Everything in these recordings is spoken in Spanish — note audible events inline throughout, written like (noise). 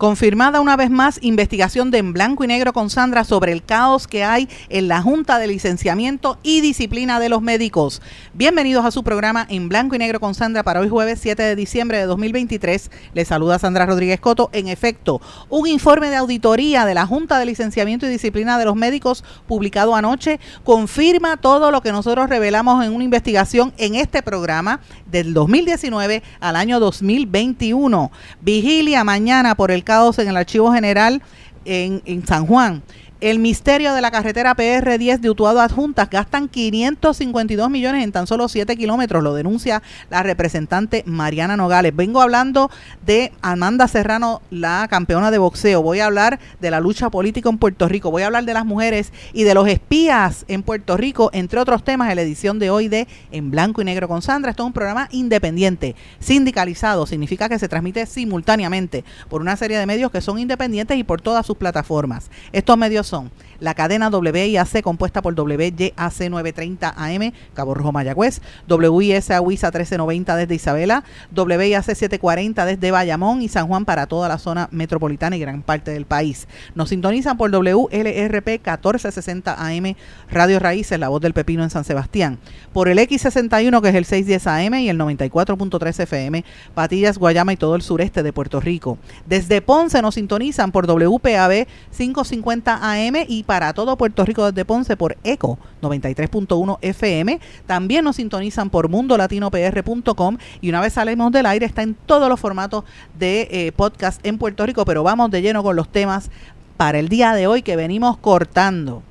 Confirmada una vez más investigación de En Blanco y Negro con Sandra sobre el caos que hay en la Junta de Licenciamiento y Disciplina de los Médicos. Bienvenidos a su programa En Blanco y Negro con Sandra para hoy jueves 7 de diciembre de 2023. Les saluda Sandra Rodríguez Coto. En efecto, un informe de auditoría de la Junta de Licenciamiento y Disciplina de los Médicos publicado anoche confirma todo lo que nosotros revelamos en una investigación en este programa del 2019 al año 2021. Vigilia mañana por el en el Archivo General en, en San Juan el misterio de la carretera PR10 de Utuado Adjuntas gastan 552 millones en tan solo 7 kilómetros, lo denuncia la representante Mariana Nogales. Vengo hablando de Amanda Serrano, la campeona de boxeo. Voy a hablar de la lucha política en Puerto Rico. Voy a hablar de las mujeres y de los espías en Puerto Rico, entre otros temas, en la edición de hoy de En Blanco y Negro con Sandra. Esto es un programa independiente, sindicalizado. Significa que se transmite simultáneamente por una serie de medios que son independientes y por todas sus plataformas. Estos medios son la cadena WIAC compuesta por WYAC 930 AM, Cabo Rojo Mayagüez, WISA WISA 1390 desde Isabela, WIAC 740 desde Bayamón y San Juan para toda la zona metropolitana y gran parte del país. Nos sintonizan por WLRP 1460 AM, Radio Raíces, La Voz del Pepino en San Sebastián, por el X61 que es el 610 AM y el 94.3 FM, Patillas, Guayama y todo el sureste de Puerto Rico. Desde Ponce nos sintonizan por WPAB 550 AM y para todo Puerto Rico desde Ponce por ECO 93.1 FM. También nos sintonizan por mundolatinopr.com y una vez salimos del aire está en todos los formatos de eh, podcast en Puerto Rico, pero vamos de lleno con los temas para el día de hoy que venimos cortando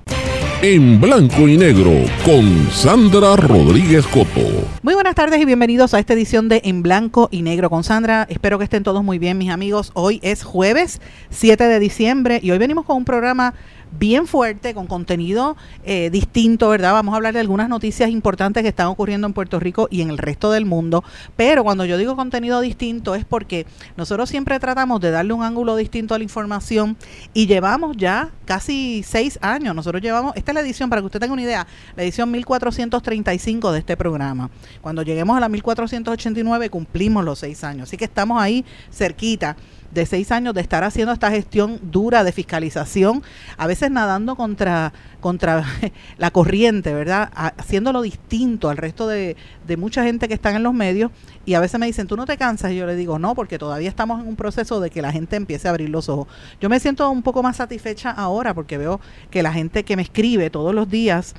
en blanco y negro con Sandra Rodríguez Coto. Muy buenas tardes y bienvenidos a esta edición de En blanco y negro con Sandra. Espero que estén todos muy bien, mis amigos. Hoy es jueves 7 de diciembre y hoy venimos con un programa bien fuerte, con contenido eh, distinto, ¿verdad? Vamos a hablar de algunas noticias importantes que están ocurriendo en Puerto Rico y en el resto del mundo. Pero cuando yo digo contenido distinto es porque nosotros siempre tratamos de darle un ángulo distinto a la información y llevamos ya casi seis años. Nosotros llevamos, esta es la edición, para que usted tenga una idea, la edición 1435 de este programa. Cuando lleguemos a la 1489 cumplimos los seis años. Así que estamos ahí cerquita de seis años de estar haciendo esta gestión dura de fiscalización, a veces nadando contra, contra (laughs) la corriente, ¿verdad? Haciéndolo distinto al resto de, de mucha gente que están en los medios y a veces me dicen, ¿tú no te cansas? Y yo le digo, no, porque todavía estamos en un proceso de que la gente empiece a abrir los ojos. Yo me siento un poco más satisfecha ahora porque veo que la gente que me escribe todos los días,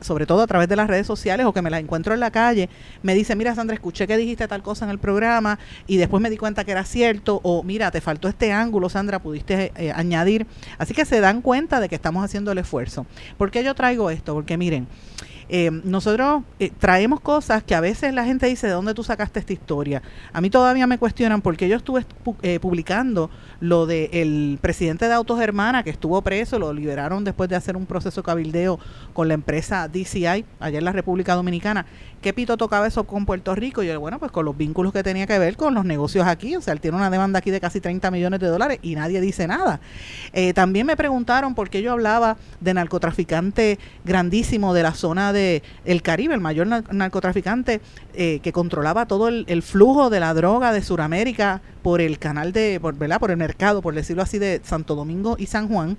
sobre todo a través de las redes sociales o que me la encuentro en la calle, me dice, mira Sandra, escuché que dijiste tal cosa en el programa y después me di cuenta que era cierto o mira, te faltó este ángulo, Sandra, pudiste eh, añadir. Así que se dan cuenta de que estamos haciendo el esfuerzo. ¿Por qué yo traigo esto? Porque miren, eh, nosotros eh, traemos cosas que a veces la gente dice, ¿de dónde tú sacaste esta historia? A mí todavía me cuestionan porque yo estuve eh, publicando lo del presidente de Autos Hermana que estuvo preso, lo liberaron después de hacer un proceso cabildeo con la empresa DCI allá en la República Dominicana. ¿Qué pito tocaba eso con Puerto Rico? Y yo, bueno, pues con los vínculos que tenía que ver con los negocios aquí. O sea, él tiene una demanda aquí de casi 30 millones de dólares y nadie dice nada. Eh, también me preguntaron por qué yo hablaba de narcotraficante grandísimo de la zona de el Caribe, el mayor narcotraficante eh, que controlaba todo el, el, flujo de la droga de Sudamérica por el canal de, por, ¿verdad? por el mercado, por decirlo así, de Santo Domingo y San Juan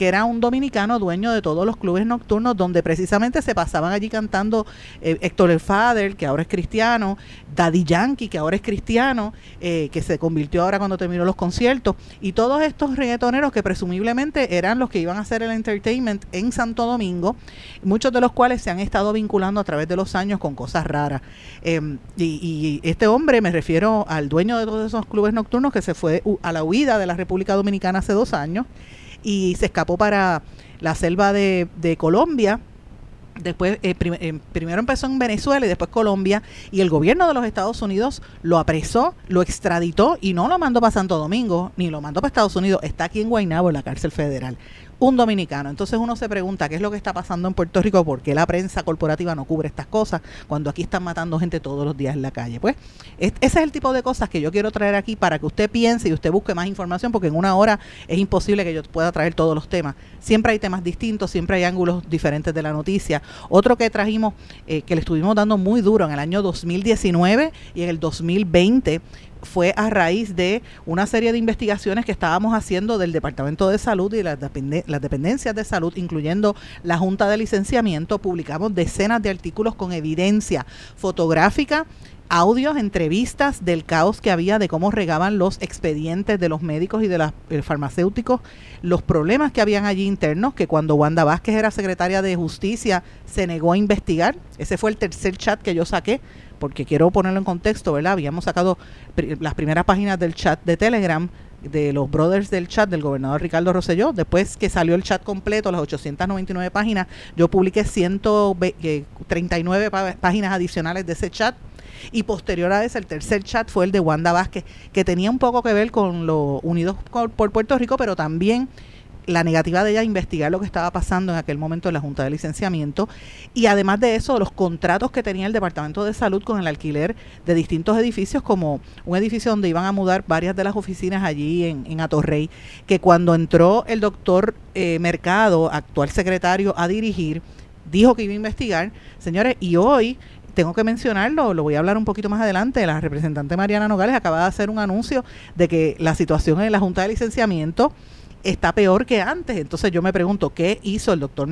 que era un dominicano dueño de todos los clubes nocturnos donde precisamente se pasaban allí cantando eh, Héctor el Father, que ahora es cristiano, Daddy Yankee, que ahora es cristiano, eh, que se convirtió ahora cuando terminó los conciertos, y todos estos reggaetoneros que presumiblemente eran los que iban a hacer el entertainment en Santo Domingo, muchos de los cuales se han estado vinculando a través de los años con cosas raras. Em, y, y este hombre, me refiero al dueño de todos esos clubes nocturnos que se fue a la huida de la República Dominicana hace dos años, y se escapó para la selva de, Colombia. Después, eh, eh, primero empezó en Venezuela y después Colombia, y el gobierno de los Estados Unidos lo apresó, lo extraditó y no lo mandó para Santo Domingo, ni lo mandó para Estados Unidos, está aquí en Guaynabo, en la cárcel federal un dominicano. Entonces uno se pregunta qué es lo que está pasando en Puerto Rico, por qué la prensa corporativa no cubre estas cosas cuando aquí están matando gente todos los días en la calle. Pues ese es el tipo de cosas que yo quiero traer aquí para que usted piense y usted busque más información, porque en una hora es imposible que yo pueda traer todos los temas. Siempre hay temas distintos, siempre hay ángulos diferentes de la noticia. Otro que trajimos, eh, que le estuvimos dando muy duro en el año 2019 y en el 2020, fue a raíz de una serie de investigaciones que estábamos haciendo del Departamento de Salud y las, las, dependencias de salud, incluyendo la Junta de Licenciamiento. Publicamos decenas de artículos con evidencia fotográfica audios, entrevistas del caos que había de cómo regaban los expedientes de los médicos y de los eh, farmacéuticos, los problemas que habían allí internos, que cuando Wanda Vázquez era secretaria de Justicia se negó a investigar. Ese fue el tercer chat que yo saqué porque quiero ponerlo en contexto, ¿verdad? Habíamos sacado las primeras páginas del chat de Telegram de los brothers del chat del gobernador Ricardo Rosselló. Después que salió el chat completo, las 899 páginas, yo publiqué 139 eh, páginas adicionales de ese chat. Y posterior a ese, el tercer chat fue el de Wanda Vázquez, que tenía un poco que ver con los Unidos por Puerto Rico, pero también la negativa de ella a investigar lo que estaba pasando en aquel momento en la Junta de Licenciamiento. Y además de eso los contratos que tenía el Departamento de Salud con el alquiler de distintos edificios como un edificio donde iban a mudar varias de las oficinas allí en, en Atorrey que cuando entró el doctor eh, Mercado, actual secretario, a dirigir, dijo que iba a investigar, señores, y hoy tengo que mencionarlo, lo voy a hablar un poquito más adelante, la representante Mariana Nogales acaba de hacer un anuncio de que la situación en la Junta de Licenciamiento está peor que antes. Entonces yo me pregunto, ¿qué hizo el doctor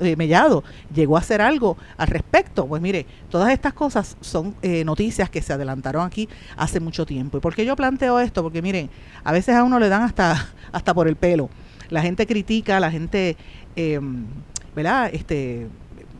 eh, Mellado? ¿Llegó a hacer algo al respecto? Pues mire, todas estas cosas son eh, noticias que se adelantaron aquí hace mucho tiempo. ¿Y por qué yo planteo esto? Porque miren, a veces a uno le dan hasta, (laughs) hasta por el pelo. La gente critica, la gente, em, ¿verdad? Este,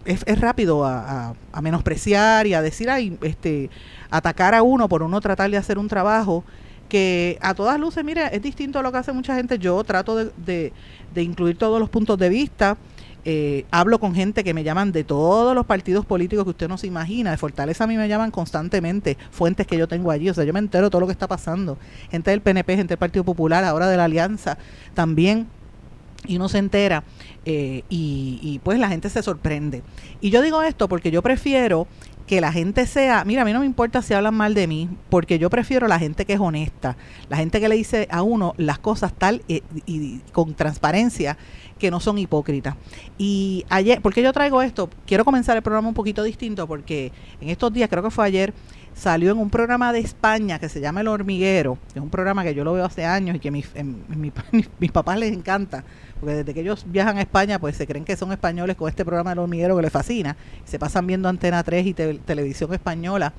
es, es rápido a, a, menospreciar y a decir, ay, este, atacar a uno por uno tratar de hacer un trabajo que a todas luces, mire, es distinto a lo que hace mucha gente. Yo trato de, de, incluir todos los puntos de vista. Eh, hablo con gente que me llaman de todos los partidos políticos que usted no se imagina. De Fortaleza a mí me llaman constantemente fuentes que yo tengo allí. O sea, yo me entero de todo lo que está pasando. Gente del PNP, gente del Partido Popular, ahora de la Alianza también. Y uno se entera eh, y, y pues la gente se sorprende. Y yo digo esto porque yo prefiero que la gente sea, mira, a mí no me importa si hablan mal de mí, porque yo prefiero la gente que es honesta, la gente que le dice a uno las cosas tal y, y con transparencia que no son hipócritas. Y ayer, ¿por qué yo traigo esto? Quiero comenzar el programa un poquito distinto porque en estos días, creo que fue ayer, salió en un programa de España que se llama El Hormiguero, que es un programa que yo lo veo hace años y que mis, (laughs) mis papás les encanta porque desde que ellos viajan a España, pues se creen que son españoles con este programa de los hormiguero que les fascina. Se pasan viendo Antena 3 y televisión española,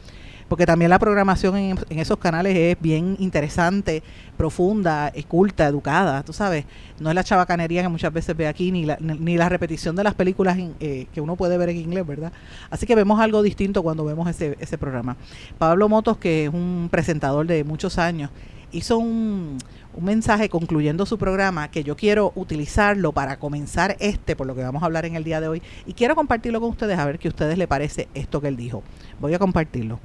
porque también la programación en, esos canales es bien interesante, profunda, culta, educada, tú sabes. No es la chabacanería que muchas veces ve aquí, ni la, ni la repetición de las películas eh, que uno puede ver en inglés, ¿verdad? Así que vemos algo distinto cuando vemos ese, ese programa. Pablo Motos, que es un presentador de muchos años, hizo un, un mensaje concluyendo su programa que yo quiero utilizarlo para comenzar este, por lo que vamos a hablar en el día de hoy, y quiero compartirlo con ustedes a ver qué a ustedes le parece esto que él dijo. Voy a compartirlo.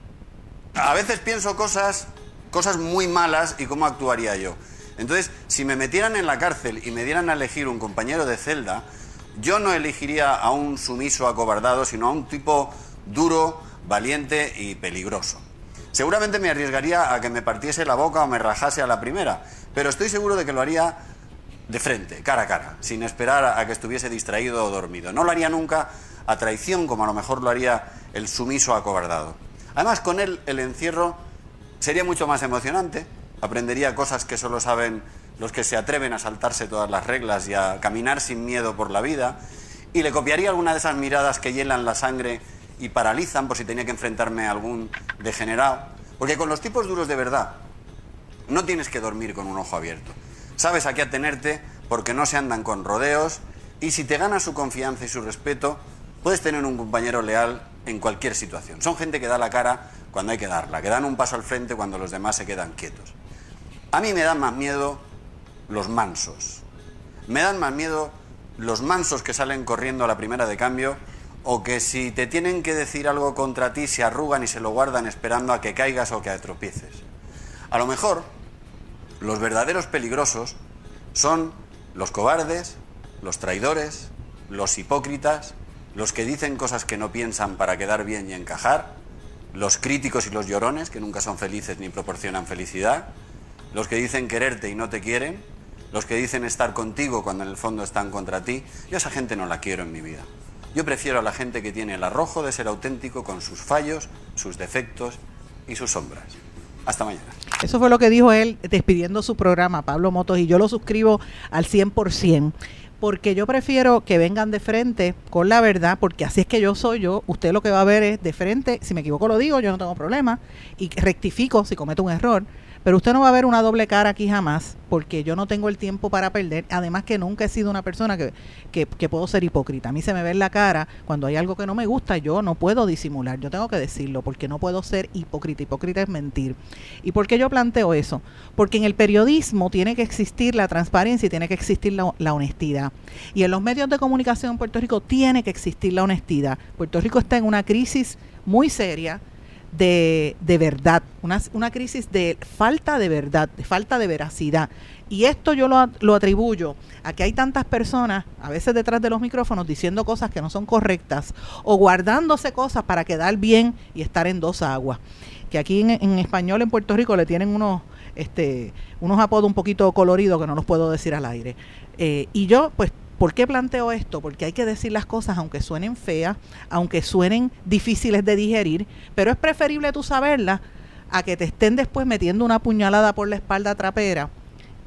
A veces pienso cosas, cosas muy malas y cómo actuaría yo. Entonces, si me metieran en la cárcel y me dieran a elegir un compañero de celda, yo no elegiría a un sumiso acobardado, sino a un tipo duro, valiente y peligroso. Seguramente me arriesgaría a que me partiese la boca o me rajase a la primera, pero estoy seguro de que lo haría de frente, cara a cara, sin esperar a que estuviese distraído o dormido. No lo haría nunca a traición como a lo mejor lo haría el sumiso acobardado. Además, con él el encierro sería mucho más emocionante, aprendería cosas que solo saben los que se atreven a saltarse todas las reglas y a caminar sin miedo por la vida, y le copiaría alguna de esas miradas que hielan la sangre y paralizan por si tenía que enfrentarme a algún degenerado. Porque con los tipos duros de verdad, no tienes que dormir con un ojo abierto. Sabes a qué atenerte porque no se andan con rodeos y si te gana su confianza y su respeto, puedes tener un compañero leal en cualquier situación. Son gente que da la cara cuando hay que darla, que dan un paso al frente cuando los demás se quedan quietos. A mí me dan más miedo los mansos. Me dan más miedo los mansos que salen corriendo a la primera de cambio o que si te tienen que decir algo contra ti se arrugan y se lo guardan esperando a que caigas o que tropieces. A lo mejor los verdaderos peligrosos son los cobardes, los traidores, los hipócritas, los que dicen cosas que no piensan para quedar bien y encajar, los críticos y los llorones, que nunca son felices ni proporcionan felicidad, los que dicen quererte y no te quieren, los que dicen estar contigo cuando en el fondo están contra ti. Yo esa gente no la quiero en mi vida. Yo prefiero a la gente que tiene el arrojo de ser auténtico con sus fallos, sus defectos y sus sombras. Hasta mañana. Eso fue lo que dijo él despidiendo su programa, Pablo Motos, y yo lo suscribo al 100% porque yo prefiero que vengan de frente con la verdad, porque así es que yo soy yo, usted lo que va a ver es de frente, si me equivoco lo digo, yo no tengo problema, y rectifico si cometo un error, pero usted no va a ver una doble cara aquí jamás, porque yo no tengo el tiempo para perder. Además que nunca he sido una persona que, que, puedo ser hipócrita. A mí se me ve en la cara cuando hay algo que no me gusta, yo no puedo disimular, yo tengo que decirlo, porque no puedo ser hipócrita. Hipócrita es mentir. ¿Y por qué yo planteo eso? Porque en el periodismo tiene que existir la transparencia y tiene que existir la, la honestidad. Y en los medios de comunicación en Puerto Rico tiene que existir la honestidad. Puerto Rico está en una crisis muy seria de, de verdad, una, una, crisis de falta de verdad, de falta de veracidad. Y esto yo lo, lo, atribuyo a que hay tantas personas, a veces detrás de los micrófonos, diciendo cosas que no son correctas o guardándose cosas para quedar bien y estar en dos aguas. Que aquí en, en español en Puerto Rico le tienen unos, este, unos apodos un poquito coloridos que no los puedo decir al aire. Eh, y yo, pues, ¿Por qué planteo esto? Porque hay que decir las cosas aunque suenen feas, aunque suenen difíciles de digerir, pero es preferible tú saberlas a que te estén después metiendo una puñalada por la espalda trapera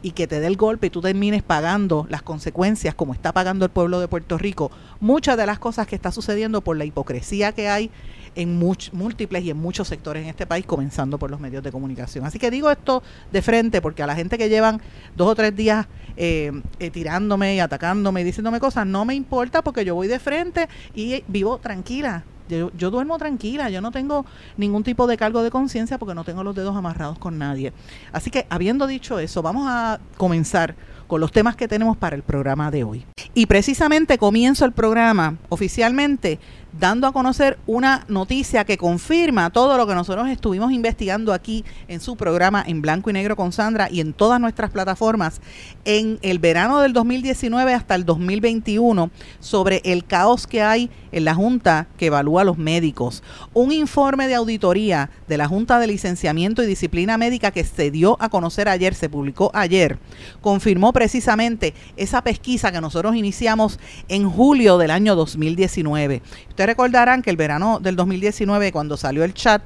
y que te dé el golpe y tú termines pagando las consecuencias como está pagando el pueblo de Puerto Rico. Muchas de las cosas que está sucediendo por la hipocresía que hay en múltiples y en muchos sectores en este país, comenzando por los medios de comunicación. Así que digo esto de frente porque a la gente que llevan dos o tres días eh, eh, tirándome y atacándome y diciéndome cosas, no me importa porque yo voy de frente y vivo tranquila. Yo, duermo tranquila, yo no tengo ningún tipo de cargo de conciencia porque no tengo los dedos amarrados con nadie. Así que habiendo dicho eso, vamos a comenzar con los temas que tenemos para el programa de hoy. Y precisamente comienzo el programa oficialmente dando a conocer una noticia que confirma todo lo que nosotros estuvimos investigando aquí en su programa en blanco y negro con Sandra y en todas nuestras plataformas en el verano del 2019 hasta el 2021 sobre el caos que hay en la Junta que evalúa a los médicos. Un informe de auditoría de la Junta de Licenciamiento y Disciplina Médica que se dio a conocer ayer, se publicó ayer, confirmó precisamente esa pesquisa que nosotros iniciamos en julio del año 2019 recordarán que el verano del 2019, cuando salió el chat,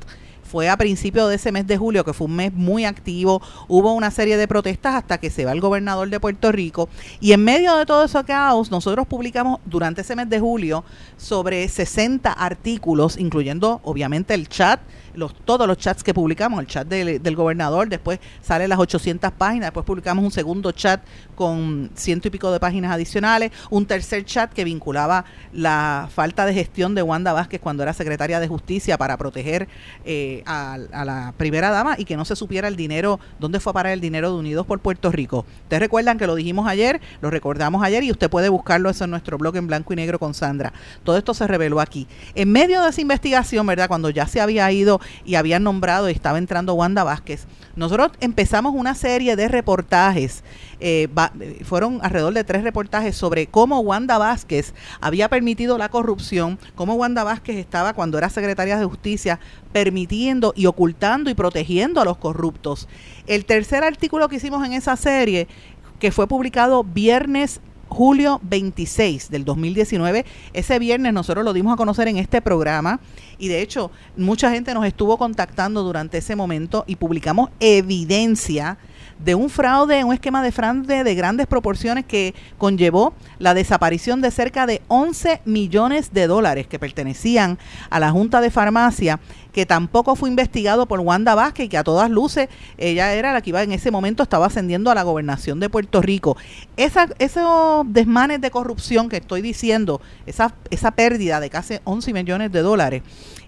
fue a principios de ese mes de julio, que fue un mes muy activo, hubo una serie de protestas hasta que se va el gobernador de Puerto Rico. Y en medio de todo ese caos, nosotros publicamos durante ese mes de julio sobre 60 artículos, incluyendo obviamente el chat todos los chats que publicamos, el chat del, gobernador, después sale las 800 páginas, después publicamos un segundo chat con ciento y pico de páginas adicionales, un tercer chat que vinculaba la falta de gestión de Wanda Vázquez cuando era secretaria de Justicia para proteger eh, a, la primera dama y que no se supiera el dinero, dónde fue a parar el dinero de Unidos por Puerto Rico. Ustedes recuerdan que lo dijimos ayer, lo recordamos ayer y usted puede buscarlo eso en nuestro blog en blanco y negro con Sandra. Todo esto se reveló aquí. En medio de esa investigación, ¿verdad? Cuando ya se había ido y habían nombrado y estaba entrando Wanda Vázquez. Nosotros empezamos una serie de reportajes, eh, fueron alrededor de tres reportajes sobre cómo Wanda Vázquez había permitido la corrupción, cómo Wanda Vázquez estaba cuando era secretaria de justicia permitiendo y ocultando y protegiendo a los corruptos. El tercer artículo que hicimos en esa serie, que fue publicado viernes julio 26 del 2019. Ese viernes nosotros lo dimos a conocer en este programa y de hecho mucha gente nos estuvo contactando durante ese momento y publicamos evidencia de un fraude, un esquema de fraude de grandes proporciones que conllevó la desaparición de cerca de 11 millones de dólares que pertenecían a la Junta de Farmacia, que tampoco fue investigado por Wanda Vázquez, que a todas luces ella era la que iba en ese momento, estaba ascendiendo a la gobernación de Puerto Rico. Esos desmanes de corrupción que estoy diciendo, esa, esa pérdida de casi 11 millones de dólares,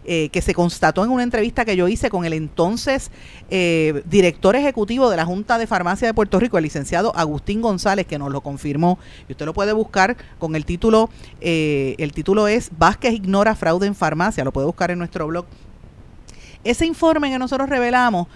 eh, que se constató en una entrevista que yo hice con el entonces eh, director ejecutivo de la Junta de Farmacia de Puerto Rico, el licenciado Agustín González, que nos lo confirmó. Y usted lo puede buscar con el título, eh, el título es Vázquez ignora fraude en farmacia, lo puede buscar en nuestro blog. Ese informe que nosotros revelamos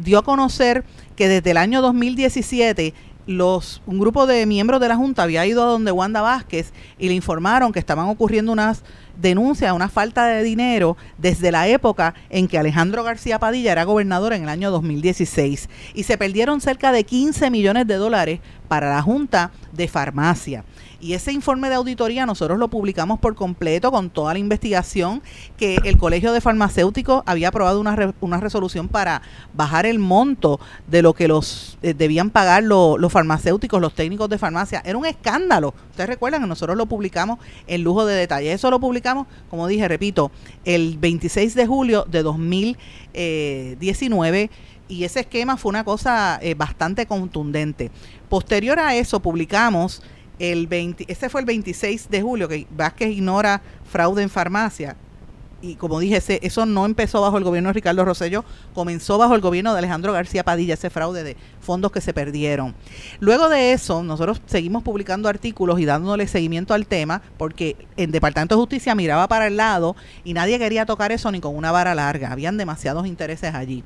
dio a conocer que desde el año 2017 los, un grupo de miembros de la Junta había ido a donde Wanda Vázquez y le informaron que estaban ocurriendo unas denuncias, una falta de dinero desde la época en que Alejandro García Padilla era gobernador en el año 2016 y se perdieron cerca de 15 millones de dólares para la Junta de Farmacia. Y ese informe de auditoría nosotros lo publicamos por completo con toda la investigación que el Colegio de Farmacéuticos había aprobado una, una resolución para bajar el monto de lo que los eh, debían pagar los farmacéuticos, los técnicos de farmacia. Era un escándalo. Ustedes recuerdan que nosotros lo publicamos en lujo de detalle. Eso lo publicamos, como dije, repito, el 26 de julio de 2019 eh, y ese esquema fue una cosa eh, bastante contundente. Posterior a eso publicamos el 20, ese fue el 26 de julio, que Vázquez ignora fraude en farmacia y como dije, eso no empezó bajo el gobierno de Ricardo Rosello, comenzó bajo el gobierno de Alejandro García Padilla, ese fraude de fondos que se perdieron. Luego de eso, nosotros seguimos publicando artículos y dándole seguimiento al tema, porque el Departamento de Justicia miraba para el lado y nadie quería tocar eso ni con una vara larga, habían demasiados intereses allí.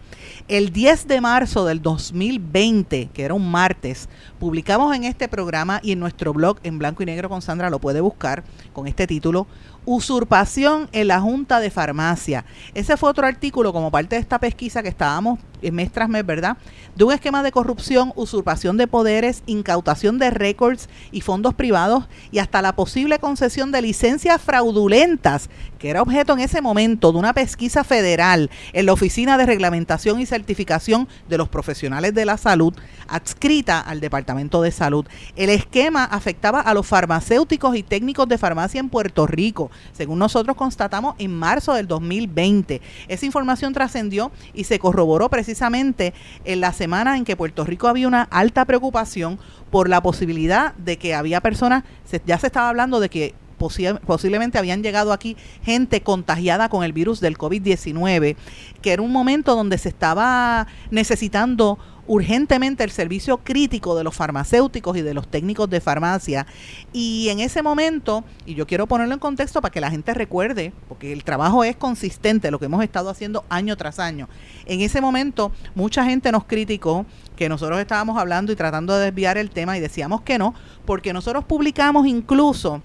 El 10 de marzo del 2020, que era un martes, publicamos en este programa y en nuestro blog en blanco y negro con Sandra, lo puede buscar con este título, usurpación en la Junta de Farmacia. Ese fue otro artículo como parte de esta pesquisa que estábamos mes tras mes, ¿verdad? De un esquema de corrupción, usurpación de poderes, incautación de récords y fondos privados y hasta la posible concesión de licencias fraudulentas, que era objeto en ese momento de una pesquisa federal en la Oficina de Reglamentación y Certificación de los Profesionales de la Salud, adscrita al Departamento de Salud. El esquema afectaba a los farmacéuticos y técnicos de farmacia en Puerto Rico, según nosotros constatamos en marzo del 2020. Esa información trascendió y se corroboró precisamente precisamente en la semana en que Puerto Rico había una alta preocupación por la posibilidad de que había personas, ya se estaba hablando de que posiblemente habían llegado aquí gente contagiada con el virus del COVID-19, que era un momento donde se estaba necesitando urgentemente el servicio crítico de los farmacéuticos y de los técnicos de farmacia. Y en ese momento, y yo quiero ponerlo en contexto para que la gente recuerde, porque el trabajo es consistente, lo que hemos estado haciendo año tras año. En ese momento, mucha gente nos criticó que nosotros estábamos hablando y tratando de desviar el tema y decíamos que no, porque nosotros publicamos incluso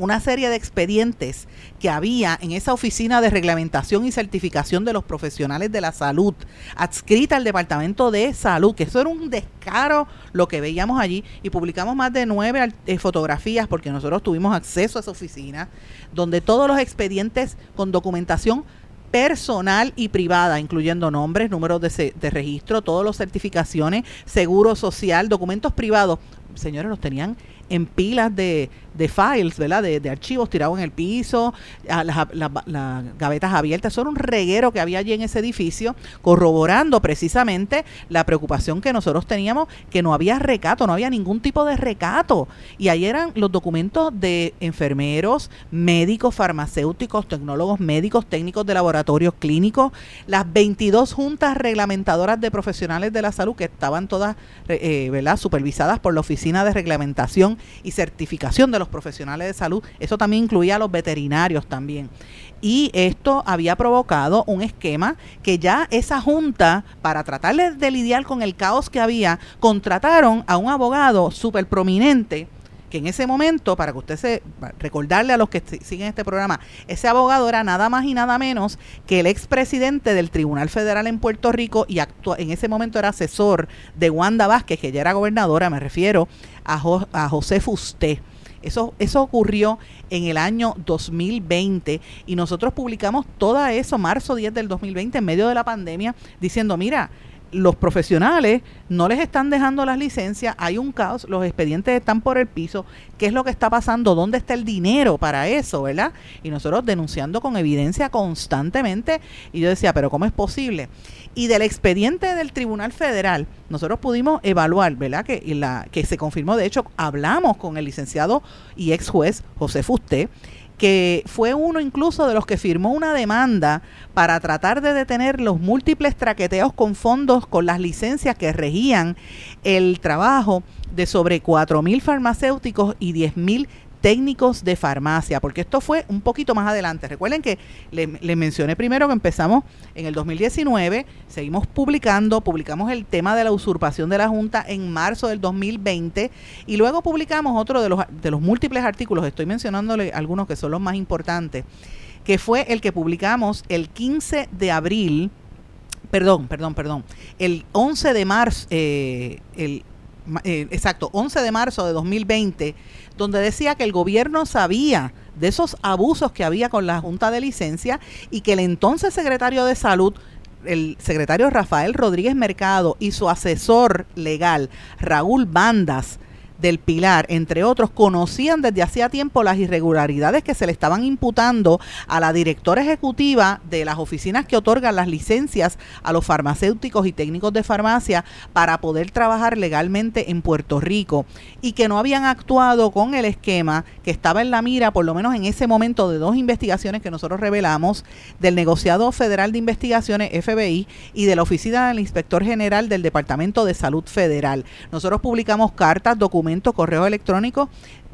una serie de expedientes que había en esa oficina de reglamentación y certificación de los profesionales de la salud, adscrita al Departamento de Salud, que eso era un descaro lo que veíamos allí, y publicamos más de nueve eh, fotografías porque nosotros tuvimos acceso a esa oficina, donde todos los expedientes con documentación personal y privada, incluyendo nombres, números de, registro, todas las certificaciones, seguro social, documentos privados, señores, los tenían en pilas de, de files, ¿verdad? De, archivos tirados en el piso, las, gavetas abiertas. Eso era un reguero que había allí en ese edificio, corroborando precisamente la preocupación que nosotros teníamos, que no había recato, no había ningún tipo de recato. Y ahí eran los documentos de enfermeros, médicos, farmacéuticos, tecnólogos médicos, técnicos de laboratorios clínicos, las 22 juntas reglamentadoras de profesionales de la salud que estaban todas, eh, ¿verdad? Supervisadas por la Oficina de Reglamentación y certificación de los profesionales de salud. Eso también incluía a los veterinarios también. Y esto había provocado un esquema que ya esa junta, para tratar de lidiar con el caos que había, contrataron a un abogado súper prominente que en ese momento, para que usted se recordarle a los que siguen este programa, ese abogado era nada más y nada menos que el expresidente del Tribunal Federal en Puerto Rico y en ese momento era asesor de Wanda Vázquez, que ya era gobernadora, me refiero a, José Fusté. Eso, eso ocurrió en el año 2020 y nosotros publicamos todo eso, marzo 10 del 2020, en medio de la pandemia, diciendo, mira, los profesionales no les están dejando las licencias, hay un caos, los expedientes están por el piso, ¿qué es lo que está pasando? ¿Dónde está el dinero para eso, verdad? Y nosotros denunciando con evidencia constantemente y yo decía, pero ¿cómo es posible? Y del expediente del Tribunal Federal, nosotros pudimos evaluar, ¿verdad? Que, la, que se confirmó, de hecho, hablamos con el licenciado y ex juez José Fusté, que fue uno incluso de los que firmó una demanda para tratar de detener los múltiples traqueteos con fondos con las licencias que regían el trabajo de sobre 4.000 farmacéuticos y 10.000 técnicos de farmacia, porque esto fue un poquito más adelante. Recuerden que les mencioné primero que empezamos en el 2019, seguimos publicando, publicamos el tema de la usurpación de la Junta en marzo del 2020 y luego publicamos otro de los, de los múltiples artículos, estoy mencionándole algunos que son los más importantes, que fue el que publicamos el 15 de abril, perdón, perdón, perdón, el 11 de marzo, eh, el, eh, exacto, 11 de marzo de 2020, donde decía que el gobierno sabía de esos abusos que había con la Junta de Licencia y que el entonces secretario de Salud el secretario Rafael Rodríguez Mercado y su asesor legal Raúl Bandas del Pilar, entre otros, conocían desde hacía tiempo las irregularidades que se le estaban imputando a la directora ejecutiva de las oficinas que otorgan las licencias a los farmacéuticos y técnicos de farmacia para poder trabajar legalmente en Puerto Rico y que no habían actuado con el esquema que estaba en la mira, por lo menos en ese momento, de dos investigaciones que nosotros revelamos del negociado federal de investigaciones FBI y de la oficina del inspector general del Departamento de Salud Federal. Nosotros publicamos cartas, documentos, correo electrónico,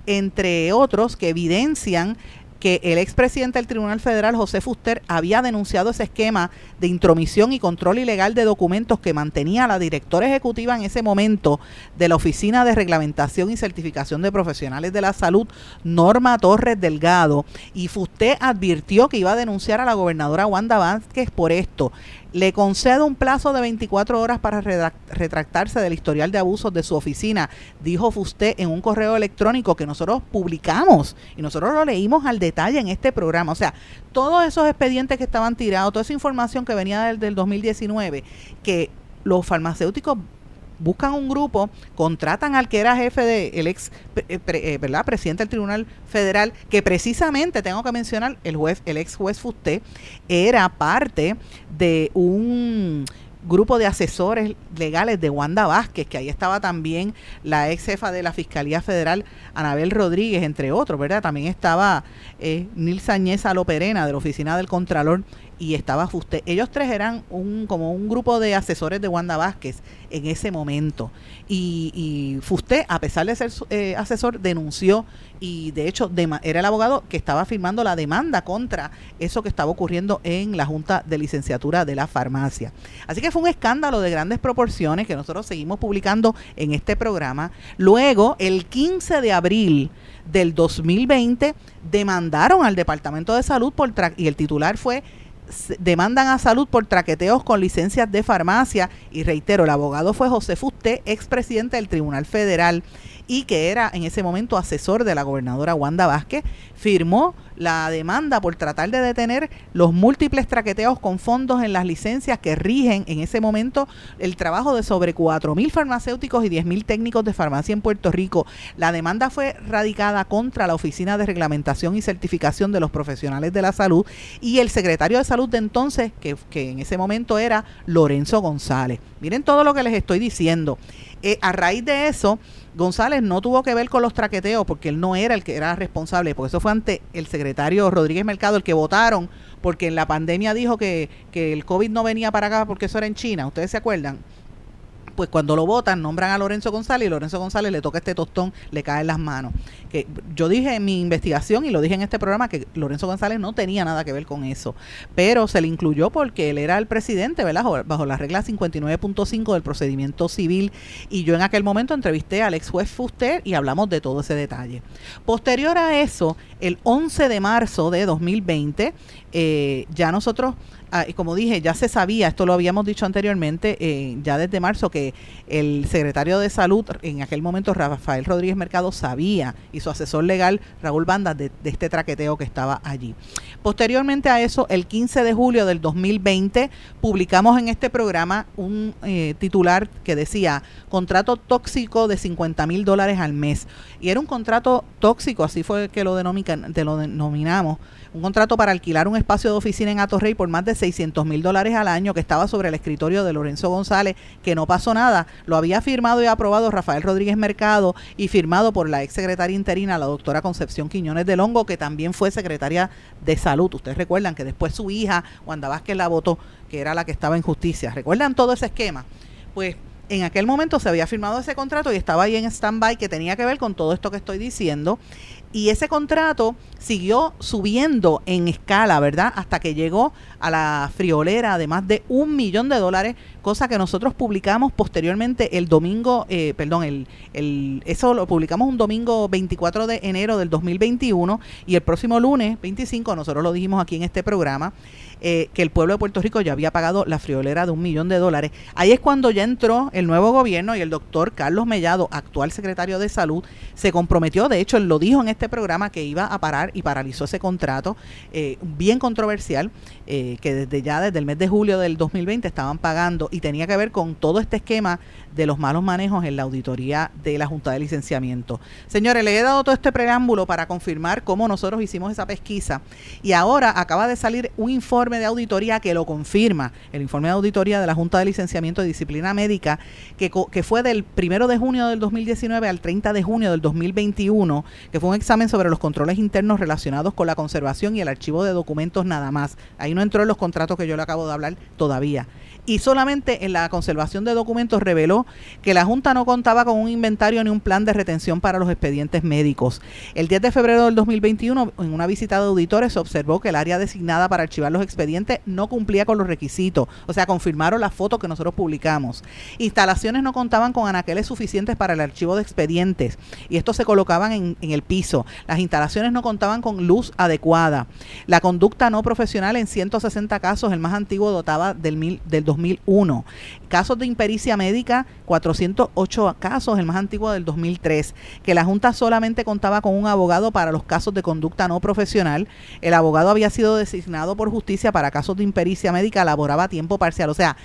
entre otros, que evidencian que el expresidente del Tribunal Federal, José Fuster, había denunciado ese esquema de intromisión y control ilegal de documentos que mantenía la directora ejecutiva en ese momento de la Oficina de Reglamentación y Certificación de Profesionales de la Salud, Norma Torres Delgado. Y Fuster advirtió que iba a denunciar a la gobernadora Wanda Vázquez por esto. Le concedo un plazo de 24 horas para retractarse del historial de abusos de su oficina, dijo Fusté en un correo electrónico que nosotros publicamos y nosotros lo leímos al detalle en este programa. O sea, todos esos expedientes que estaban tirados, toda esa información que venía del, del 2019, que los farmacéuticos buscan un grupo, contratan al que era jefe de el ex eh, eh, ¿verdad? presidente del Tribunal Federal, que precisamente tengo que mencionar, el juez, el ex juez Fusté, era parte de un grupo de asesores legales de Wanda Vázquez, que ahí estaba también la ex jefa de la Fiscalía Federal, Anabel Rodríguez, entre otros, ¿verdad? También estaba eh, Nil Sañez de la Oficina del Contralor y estaba Fusté. Ellos tres eran un, como un grupo de asesores de Wanda Vázquez en ese momento. Y, y Fusté, a pesar de ser eh, asesor, denunció y de hecho era el abogado que estaba firmando la demanda contra eso que estaba ocurriendo en la Junta de Licenciatura de la Farmacia. Así que fue un escándalo de grandes proporciones que nosotros seguimos publicando en este programa. Luego, el 15 de abril del 2020, demandaron al Departamento de Salud por y el titular fue demandan a salud por traqueteos con licencias de farmacia. Y reitero, el abogado fue José Fusté, expresidente del Tribunal Federal y que era en ese momento asesor de la gobernadora Wanda Vázquez, firmó la demanda por tratar de detener los múltiples traqueteos con fondos en las licencias que rigen en ese momento el trabajo de sobre 4.000 farmacéuticos y 10.000 técnicos de farmacia en Puerto Rico. La demanda fue radicada contra la Oficina de Reglamentación y Certificación de los Profesionales de la Salud y el secretario de Salud de entonces, que, en ese momento era Lorenzo González. Miren todo lo que les estoy diciendo. Eh, a raíz de eso, González no tuvo que ver con los traqueteos porque él no era el que era responsable, porque eso fue ante el secretario Rodríguez Mercado el que votaron, porque en la pandemia dijo que, que el COVID no venía para acá porque eso era en China, ¿ustedes se acuerdan? Pues cuando lo votan, nombran a Lorenzo González y Lorenzo González le toca este tostón, le cae en las manos. Que yo dije en mi investigación y lo dije en este programa que Lorenzo González no tenía nada que ver con eso, pero se le incluyó porque él era el presidente, ¿verdad? Bajo la regla 59.5 del procedimiento civil y yo en aquel momento entrevisté al ex juez Fuster y hablamos de todo ese detalle. Posterior a eso, el 11 de marzo de 2020, eh, ya nosotros y como dije, ya se sabía, esto lo habíamos dicho anteriormente, eh, ya desde marzo, que el secretario de Salud, en aquel momento Rafael Rodríguez Mercado, sabía, y su asesor legal, Raúl Banda, de, este traqueteo que estaba allí. Posteriormente a eso, el 15 de julio del 2020, publicamos en este programa un eh, titular que decía, contrato tóxico de 50 mil dólares al mes. Y era un contrato tóxico, así fue que lo, lo denominamos un contrato para alquilar un espacio de oficina en Atorrey por más de 600 mil dólares al año que estaba sobre el escritorio de Lorenzo González, que no pasó nada. Lo había firmado y aprobado Rafael Rodríguez Mercado y firmado por la ex secretaria interina, la doctora Concepción Quiñones de Longo, que también fue secretaria de salud. Ustedes recuerdan que después su hija, Wanda Vázquez, la votó, que era la que estaba en justicia. ¿Recuerdan todo ese esquema? Pues en aquel momento se había firmado ese contrato y estaba ahí en stand-by que tenía que ver con todo esto que estoy diciendo Y ese contrato siguió subiendo en escala, ¿verdad? Hasta que llegó a la friolera de más de un millón de dólares, cosa que nosotros publicamos posteriormente el domingo, eh, perdón, el, eso lo publicamos un domingo 24 de enero del 2021 y el próximo lunes 25, nosotros lo dijimos aquí en este programa, eh, que el pueblo de Puerto Rico ya había pagado la friolera de un millón de dólares. Ahí es cuando ya entró el nuevo gobierno y el doctor Carlos Mellado, actual secretario de Salud, se comprometió, de hecho él lo dijo en este programa, que iba a parar y paralizó ese contrato eh, bien controversial, eh, que desde ya desde el mes de julio del 2020 estaban pagando y tenía que ver con todo este esquema de los malos manejos en la auditoría de la Junta de Licenciamiento. Señores, le he dado todo este preámbulo para confirmar cómo nosotros hicimos esa pesquisa y ahora acaba de salir un informe de auditoría que lo confirma, el informe de auditoría de la Junta de Licenciamiento de Disciplina Médica, que, que fue del primero de junio del 2019 al 30 de junio del 2021, que fue un examen sobre los controles internos relacionados con la conservación y el archivo de documentos nada más. Ahí no entró en los contratos que yo le acabo de hablar todavía y solamente en la conservación de documentos reveló que la Junta no contaba con un inventario ni un plan de retención para los expedientes médicos. El 10 de febrero del 2021, en una visita de auditores, se observó que el área designada para archivar los expedientes no cumplía con los requisitos, o sea, confirmaron la foto que nosotros publicamos. Instalaciones no contaban con anaqueles suficientes para el archivo de expedientes y estos se colocaban en, el piso. Las instalaciones no contaban con luz adecuada. La conducta no profesional en 160 casos, el más antiguo dotaba del, mil, del 2001. Casos de impericia médica, 408 casos, el más antiguo del 2003. Que la Junta solamente contaba con un abogado para los casos de conducta no profesional. El abogado había sido designado por justicia para casos de impericia médica, laboraba a tiempo parcial. O sea,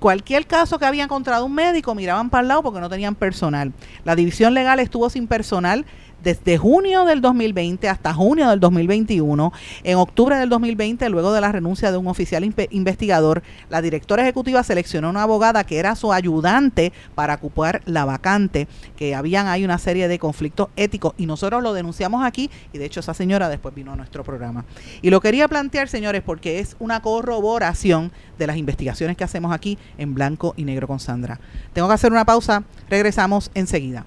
cualquier caso que había encontrado un médico miraban para el lado porque no tenían personal. La división legal estuvo sin personal desde junio del 2020 hasta junio del 2021. En octubre del 2020, luego de la renuncia de un oficial investigador, la directora ejecutiva seleccionó una abogada que era su ayudante para ocupar la vacante, que habían hay una serie de conflictos éticos y nosotros lo denunciamos aquí y de hecho esa señora después vino a nuestro programa. Y lo quería plantear, señores, porque es una corroboración de las investigaciones que hacemos aquí en blanco y negro con Sandra. Tengo que hacer una pausa, regresamos enseguida.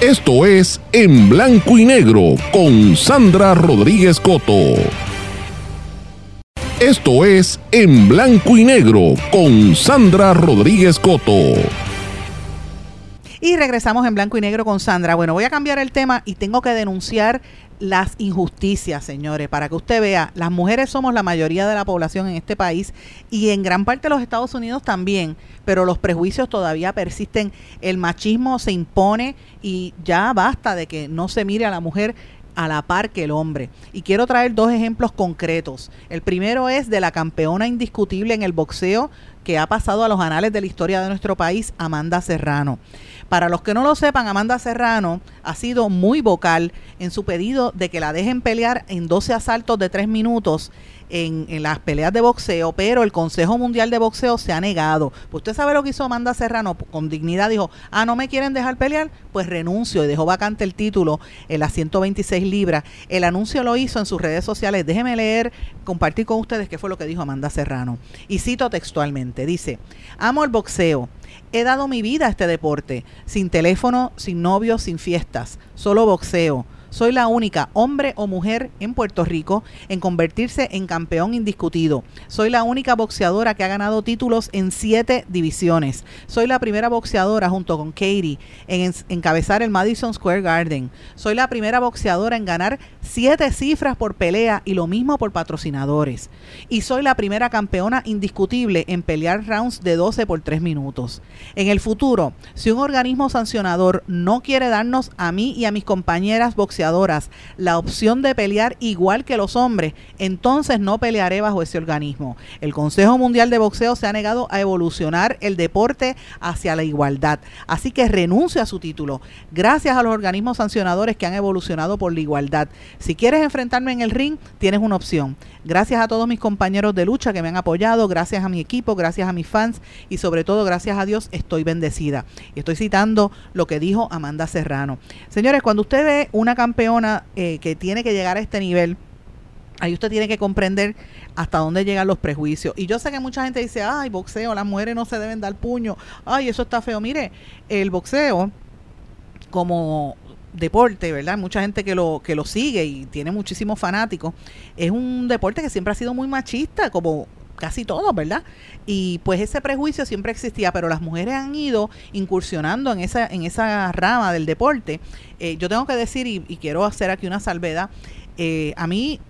Esto es En Blanco y Negro con Sandra Rodríguez Coto. Esto es En Blanco y Negro con Sandra Rodríguez Coto. Y regresamos en blanco y negro con Sandra. Bueno, voy a cambiar el tema y tengo que denunciar las injusticias, señores, para que usted vea, las mujeres somos la mayoría de la población en este país y en gran parte de los Estados Unidos también, pero los prejuicios todavía persisten, el machismo se impone y ya basta de que no se mire a la mujer a la par que el hombre. Y quiero traer dos ejemplos concretos. El primero es de la campeona indiscutible en el boxeo que ha pasado a los anales de la historia de nuestro país, Amanda Serrano. Para los que no lo sepan, Amanda Serrano ha sido muy vocal en su pedido de que la dejen pelear en 12 asaltos de 3 minutos en, las peleas de boxeo, pero el Consejo Mundial de Boxeo se ha negado. Pues usted sabe lo que hizo Amanda Serrano con dignidad, dijo, ah, no me quieren dejar pelear, pues renuncio y dejó vacante el título en las 126 libras. El anuncio lo hizo en sus redes sociales. Déjeme leer, compartir con ustedes qué fue lo que dijo Amanda Serrano. Y cito textualmente, dice, amo el boxeo He dado mi vida a este deporte, sin teléfono, sin novio, sin fiestas, solo boxeo soy la única hombre o mujer en Puerto Rico en convertirse en campeón indiscutido. Soy la única boxeadora que ha ganado títulos en siete divisiones. Soy la primera boxeadora junto con Katie en encabezar el Madison Square Garden. Soy la primera boxeadora en ganar siete cifras por pelea y lo mismo por patrocinadores. Y soy la primera campeona indiscutible en pelear rounds de 12 por 3 minutos. En el futuro, si un organismo sancionador no quiere darnos a mí y a mis compañeras boxeadoras la opción de pelear igual que los hombres, entonces no pelearé bajo ese organismo. El Consejo Mundial de Boxeo se ha negado a evolucionar el deporte hacia la igualdad, así que renuncio a su título. Gracias a los organismos sancionadores que han evolucionado por la igualdad. Si quieres enfrentarme en el ring, tienes una opción. Gracias a todos mis compañeros de lucha que me han apoyado, gracias a mi equipo, gracias a mis fans y sobre todo gracias a Dios estoy bendecida. Y estoy citando lo que dijo Amanda Serrano. Señores, cuando usted ve una campeona eh, que tiene que llegar a este nivel, ahí usted tiene que comprender hasta dónde llegan los prejuicios. Y yo sé que mucha gente dice, ay, boxeo, las mujeres no se deben dar puño, ay, eso está feo. Mire, el boxeo, como deporte, ¿verdad? Mucha gente que lo, que lo sigue y tiene muchísimos fanáticos. Es un deporte que siempre ha sido muy machista, como casi todo, ¿verdad? Y pues ese prejuicio siempre existía, pero las mujeres han ido incursionando en esa, en esa rama del deporte. Eh, yo tengo que decir, y, quiero hacer aquí una salvedad, eh, a mí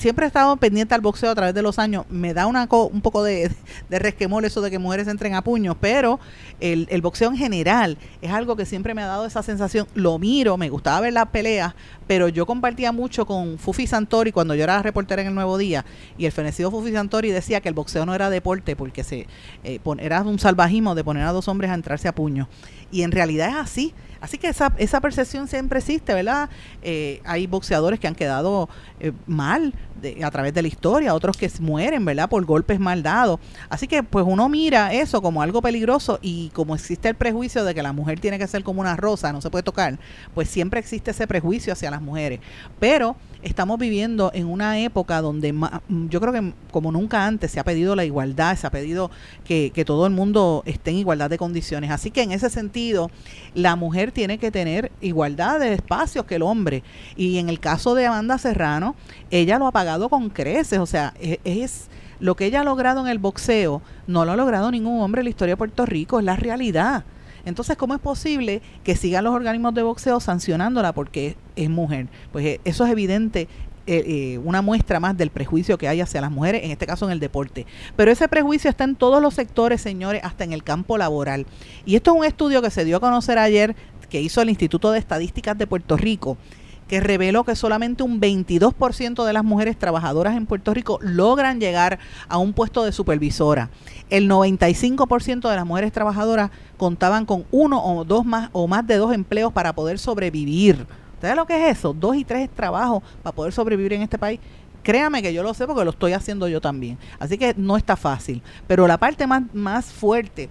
siempre he estado pendiente al boxeo a través de los años. Me da una un poco de, de, resquemor eso de que mujeres entren a puños, pero el, boxeo en general es algo que siempre me ha dado esa sensación. Lo miro, me gustaba ver las peleas, pero yo compartía mucho con Fufi Santori cuando yo era reportera en el Nuevo Día y el fenecido Fufi Santori decía que el boxeo no era deporte porque se eh, era un salvajismo de poner a dos hombres a entrarse a puños. Y en realidad es así. Así que esa, esa percepción siempre existe, ¿verdad? Eh, hay boxeadores que han quedado eh, mal a través de la historia, otros que mueren, ¿verdad? Por golpes mal dados. Así que pues uno mira eso como algo peligroso y como existe el prejuicio de que la mujer tiene que ser como una rosa, no se puede tocar, pues siempre existe ese prejuicio hacia las mujeres. Pero estamos viviendo en una época donde yo creo que como nunca antes se ha pedido la igualdad, se ha pedido que todo el mundo esté en igualdad de condiciones. Así que en ese sentido, la mujer tiene que tener igualdad de espacios que el hombre. Y en el caso de Amanda Serrano, ella lo ha pagado con creces, o sea, e, es, lo que ella ha logrado en el boxeo, no lo ha logrado ningún hombre en la historia de Puerto Rico, es la realidad. Entonces, ¿cómo es posible que sigan los organismos de boxeo sancionándola porque es mujer? Pues eh, eso es evidente eh, eh, una muestra más del prejuicio que hay hacia las mujeres, en este caso en el deporte. Pero ese prejuicio está en todos los sectores, señores, hasta en el campo laboral. Y esto es un estudio que se dio a conocer ayer, que hizo el Instituto de Estadísticas de Puerto Rico, que reveló que solamente un 22% de las mujeres trabajadoras en Puerto Rico logran llegar a un puesto de supervisora. El 95% de las mujeres trabajadoras contaban con uno o dos más o más de dos empleos para poder sobrevivir. ¿Ustedes lo que es eso? Dos y tres trabajos para poder sobrevivir en este país. Créame que yo lo sé porque lo estoy haciendo yo también. Así que no está fácil. Pero la parte más, más fuerte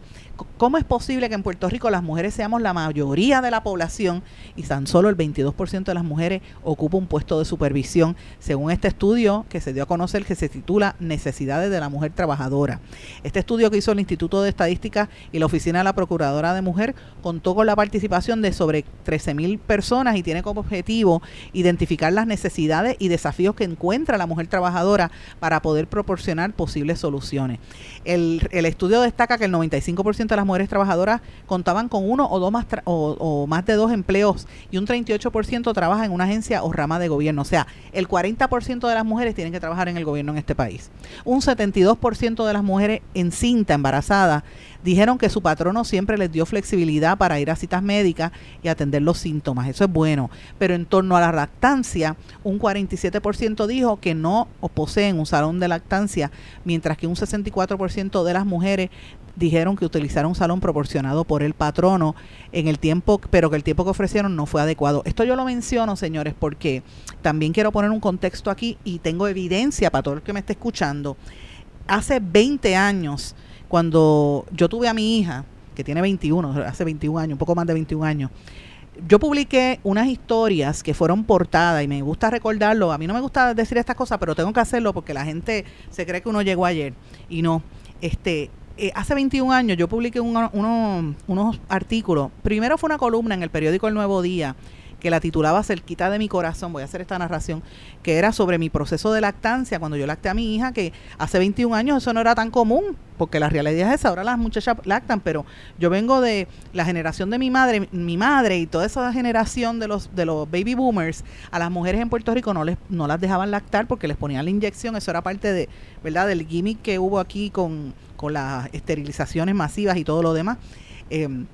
¿Cómo es posible que en Puerto Rico las mujeres seamos la mayoría de la población y tan solo el 22% de las mujeres ocupa un puesto de supervisión, según este estudio que se dio a conocer que se titula Necesidades de la Mujer Trabajadora? Este estudio que hizo el Instituto de Estadística y la Oficina de la Procuradora de Mujer contó con la participación de sobre 13 mil personas y tiene como objetivo identificar las necesidades y desafíos que encuentra la mujer trabajadora para poder proporcionar posibles soluciones. El estudio destaca que el 95% de las mujeres trabajadoras contaban con uno o, dos más o, más de dos empleos y un 38% trabaja en una agencia o rama de gobierno. O sea, el 40% de las mujeres tienen que trabajar en el gobierno en este país. Un 72% de las mujeres en cinta, embarazadas, dijeron que su patrono siempre les dio flexibilidad para ir a citas médicas y atender los síntomas. Eso es bueno. Pero en torno a la lactancia, un 47% dijo que no poseen un salón de lactancia, mientras que un 64% de las mujeres dijeron que utilizaron un salón proporcionado por el patrono en el tiempo, pero que el tiempo que ofrecieron no fue adecuado. Esto yo lo menciono, señores, porque también quiero poner un contexto aquí y tengo evidencia para todo el que me esté escuchando. Hace 20 años, cuando yo tuve a mi hija, que tiene 21, hace 21 años, un poco más de 21 años, yo publiqué unas historias que fueron portadas y me gusta recordarlo. A mí no me gusta decir estas cosas, pero tengo que hacerlo porque la gente se cree que uno llegó ayer y no. Este, eh, hace 21 años yo publiqué unos artículos. Primero fue una columna en el periódico El Nuevo Día que la titulaba Cerquita de mi corazón, voy a hacer esta narración, que era sobre mi proceso de lactancia, cuando yo lacté a mi hija, que hace 21 años eso no era tan común, porque la realidad es esa, ahora las muchachas lactan, pero yo vengo de la generación de mi madre, mi madre y toda esa generación de los, de los baby boomers, a las mujeres en Puerto Rico no, les, no las dejaban lactar porque les ponían la inyección, eso era parte de, ¿verdad?, del gimmick que hubo aquí con con las esterilizaciones masivas y todo lo demás. Em,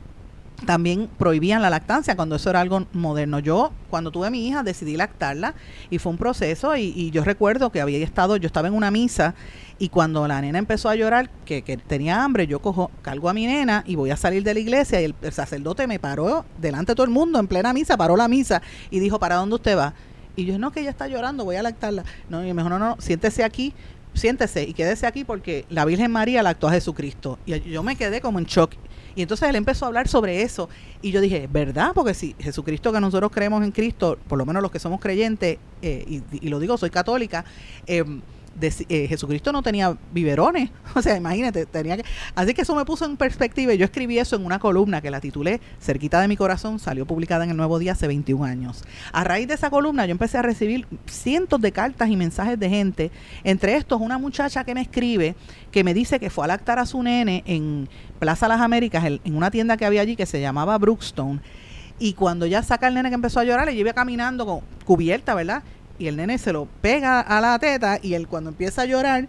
también prohibían la lactancia cuando eso era algo moderno. Yo, cuando tuve mi hija, decidí lactarla y fue un proceso y, yo recuerdo que había estado, yo estaba en una misa y cuando la nena empezó a llorar, que, tenía hambre, yo cojo, cargo a mi nena y voy a salir de la iglesia y el, el, sacerdote me paró delante de todo el mundo en plena misa, paró la misa y dijo, ¿para dónde usted va? Y yo, no, que ella está llorando, voy a lactarla. No, y me dijo, no, no, siéntese aquí, siéntese y quédese aquí porque la Virgen María la actuó a Jesucristo. Y yo me quedé como en shock. Y entonces él empezó a hablar sobre eso. Y yo dije, ¿verdad? Porque si Jesucristo, que nosotros creemos en Cristo, por lo menos los que somos creyentes, eh, y, lo digo, soy católica, eh, eh, Jesucristo no tenía biberones. (laughs) O sea, imagínate, tenía que... Así que eso me puso en perspectiva y yo escribí eso en una columna que la titulé Cerquita de mi corazón, salió publicada en el Nuevo Día hace 21 años. A raíz de esa columna yo empecé a recibir cientos de cartas y mensajes de gente, entre estos una muchacha que me escribe que me dice que fue a lactar a su nene en Plaza Las Américas, en una tienda que había allí que se llamaba Brookstone. Y cuando ya saca el nene que empezó a llorar, le lleva caminando con cubierta, ¿verdad? Y el nene se lo pega a la teta y él cuando empieza a llorar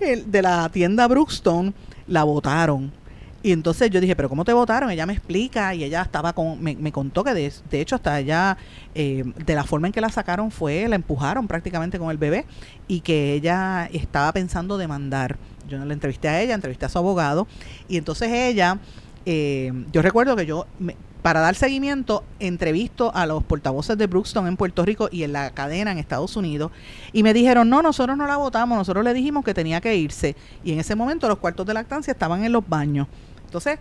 el, de la tienda Brookstone la botaron. Y entonces yo dije, pero ¿cómo te votaron? Ella me explica y ella estaba con, me, me contó que de, de, hecho hasta ella, eh, de la forma en que la sacaron fue, la empujaron prácticamente con el bebé y que ella estaba pensando demandar. Yo no la entrevisté a ella, entrevisté a su abogado y entonces ella, eh, yo recuerdo que yo me, para dar seguimiento, entrevisto a los portavoces de Brookstone en Puerto Rico y en la cadena en Estados Unidos y me dijeron, no, nosotros no la votamos, nosotros le dijimos que tenía que irse y en ese momento los cuartos de lactancia estaban en los baños. Entonces,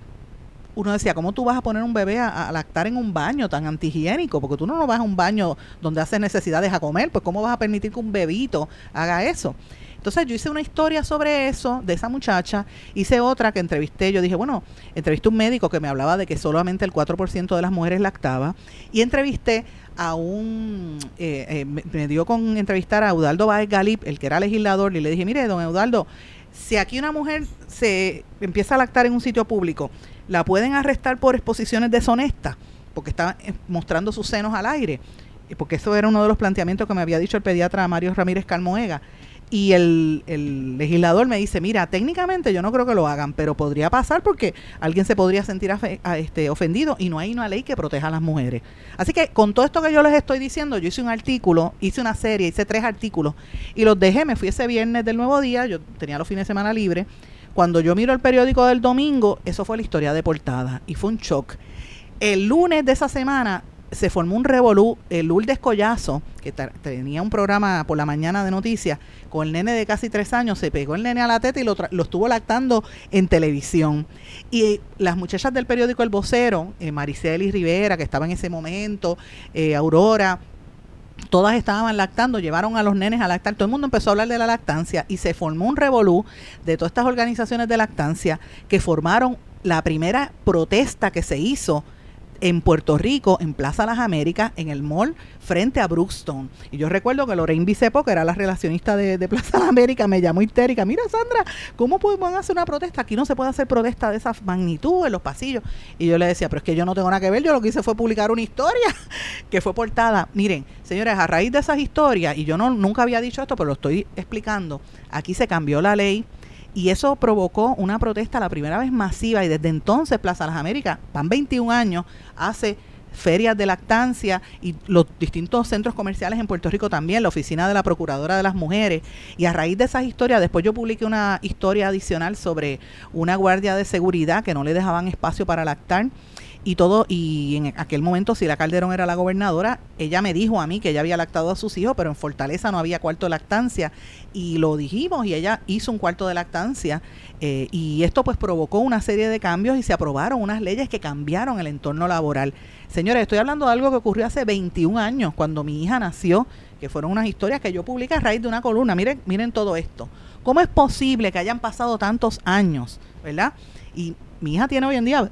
uno decía, ¿cómo tú vas a poner un bebé a, lactar en un baño tan antihigiénico? Porque tú no vas a un baño donde haces necesidades a comer, pues ¿cómo vas a permitir que un bebito haga eso? Entonces yo hice una historia sobre eso, de esa muchacha, hice otra que entrevisté, yo dije, bueno, entrevisté un médico que me hablaba de que solamente el 4% de las mujeres lactaba, y entrevisté a un, eh, eh, me, dio con entrevistar a Eudaldo Báez Galip, el que era legislador, y le dije, mire, don Eudaldo, si aquí una mujer se empieza a lactar en un sitio público, ¿la pueden arrestar por exposiciones deshonestas? Porque está eh, mostrando sus senos al aire. Porque eso era uno de los planteamientos que me había dicho el pediatra Mario Ramírez Calmoega y el, el, legislador me dice, mira, técnicamente yo no creo que lo hagan, pero podría pasar porque alguien se podría sentir este, ofendido y no hay una ley que proteja a las mujeres. Así que con todo esto que yo les estoy diciendo, yo hice un artículo, hice una serie, hice tres artículos y los dejé, me fui ese viernes del nuevo día, yo tenía los fines de semana libre. Cuando yo miro el periódico del domingo, eso fue la historia de portada y fue un shock. El lunes de esa semana se formó un revolú, el Lourdes Collazo, que tenía un programa por la mañana de noticias, con el nene de casi tres años, se pegó el nene a la teta y lo, lo estuvo lactando en televisión. Y las muchachas del periódico El Vocero, eh, Mariceli Rivera, que estaba en ese momento, eh, Aurora, todas estaban lactando, llevaron a los nenes a lactar, todo el mundo empezó a hablar de la lactancia y se formó un revolú de todas estas organizaciones de lactancia que formaron la primera protesta que se hizo en Puerto Rico, en Plaza Las Américas, en el mall, frente a Brookstone. Y yo recuerdo que Lorraine Bicepo, que era la relacionista de, de Plaza Las Américas, me llamó histérica. Mira, Sandra, ¿cómo podemos hacer una protesta? Aquí no se puede hacer protesta de esa magnitud en los pasillos. Y yo le decía, pero es que yo no tengo nada que ver. Yo lo que hice fue publicar una historia (laughs) que fue portada. Miren, señores, a raíz de esas historias, y yo no nunca había dicho esto, pero lo estoy explicando, aquí se cambió la ley y eso provocó una protesta la primera vez masiva y desde entonces Plaza Las Américas, van 21 años, hace ferias de lactancia y los distintos centros comerciales en Puerto Rico también, la oficina de la Procuradora de las Mujeres. Y a raíz de esas historias, después yo publiqué una historia adicional sobre una guardia de seguridad que no le dejaban espacio para lactar y todo, y en aquel momento, si la Calderón era la gobernadora, ella me dijo a mí que ella había lactado a sus hijos, pero en Fortaleza no había cuarto de lactancia, y lo dijimos, y ella hizo un cuarto de lactancia, eh, y esto pues provocó una serie de cambios y se aprobaron unas leyes que cambiaron el entorno laboral. Señores, estoy hablando de algo que ocurrió hace 21 años, cuando mi hija nació, que fueron unas historias que yo publiqué a raíz de una columna. Miren, miren todo esto. ¿Cómo es posible que hayan pasado tantos años, verdad? Y mi hija tiene hoy en día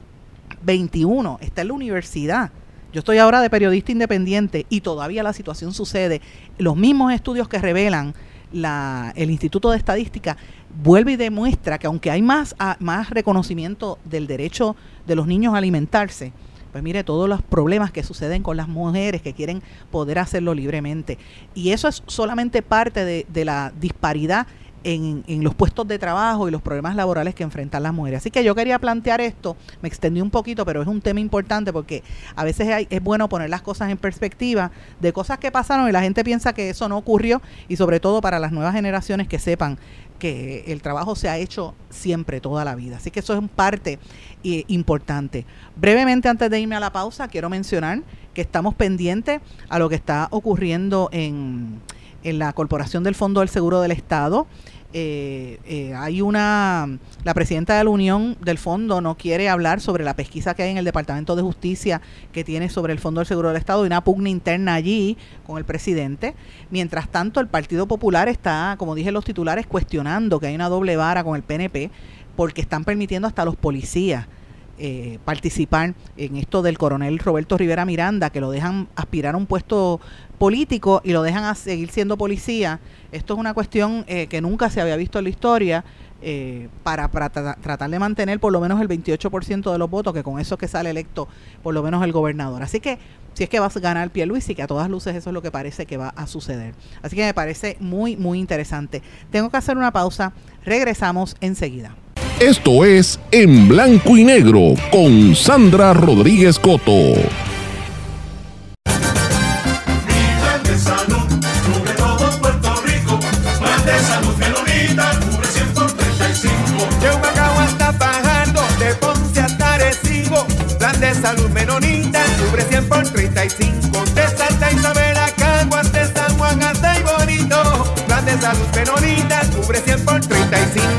21, está en la universidad. Yo estoy ahora de periodista independiente y todavía la situación sucede. Los mismos estudios que revelan la, el Instituto de Estadística vuelve y demuestra que aunque hay más, a, más reconocimiento del derecho de los niños a alimentarse, pues mire todos los problemas que suceden con las mujeres que quieren poder hacerlo libremente. Y eso es solamente parte de la disparidad en, los puestos de trabajo y los problemas laborales que enfrentan las mujeres. Así que yo quería plantear esto, me extendí un poquito, pero es un tema importante porque a veces hay, es bueno poner las cosas en perspectiva de cosas que pasaron y la gente piensa que eso no ocurrió y sobre todo para las nuevas generaciones que sepan que el trabajo se ha hecho siempre, toda la vida. Así que eso es parte eh, importante. Brevemente, antes de irme a la pausa, quiero mencionar que estamos pendientes a lo que está ocurriendo en en la Corporación del Fondo del Seguro del Estado. Eh, eh, hay una, la presidenta de la Unión del Fondo no quiere hablar sobre la pesquisa que hay en el Departamento de Justicia que tiene sobre el Fondo del Seguro del Estado y una pugna interna allí con el presidente. Mientras tanto, el Partido Popular está, como dije los titulares, cuestionando que hay una doble vara con el PNP porque están permitiendo hasta los policías eh, participar en esto del coronel Roberto Rivera Miranda, que lo dejan aspirar a un puesto político y lo dejan a seguir siendo policía. Esto es una cuestión eh, que nunca se había visto en la historia. Eh, para, tratar de mantener por lo menos el 28% de los votos, que con eso que sale electo por lo menos el gobernador. Así que si es que vas a ganar Luis y que a todas luces eso es lo que parece que va a suceder. Así que me parece muy, muy interesante. Tengo que hacer una pausa, regresamos enseguida. Esto es En Blanco y Negro con Sandra Rodríguez Coto. Salud Menonita, cubre 100 por 35. De Santa Isabel a Caguas, de San Juan hasta y bonito. Plan de Salud Menonita, cubre 100 por 35.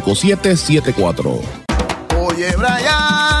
5774. Oye, Brian,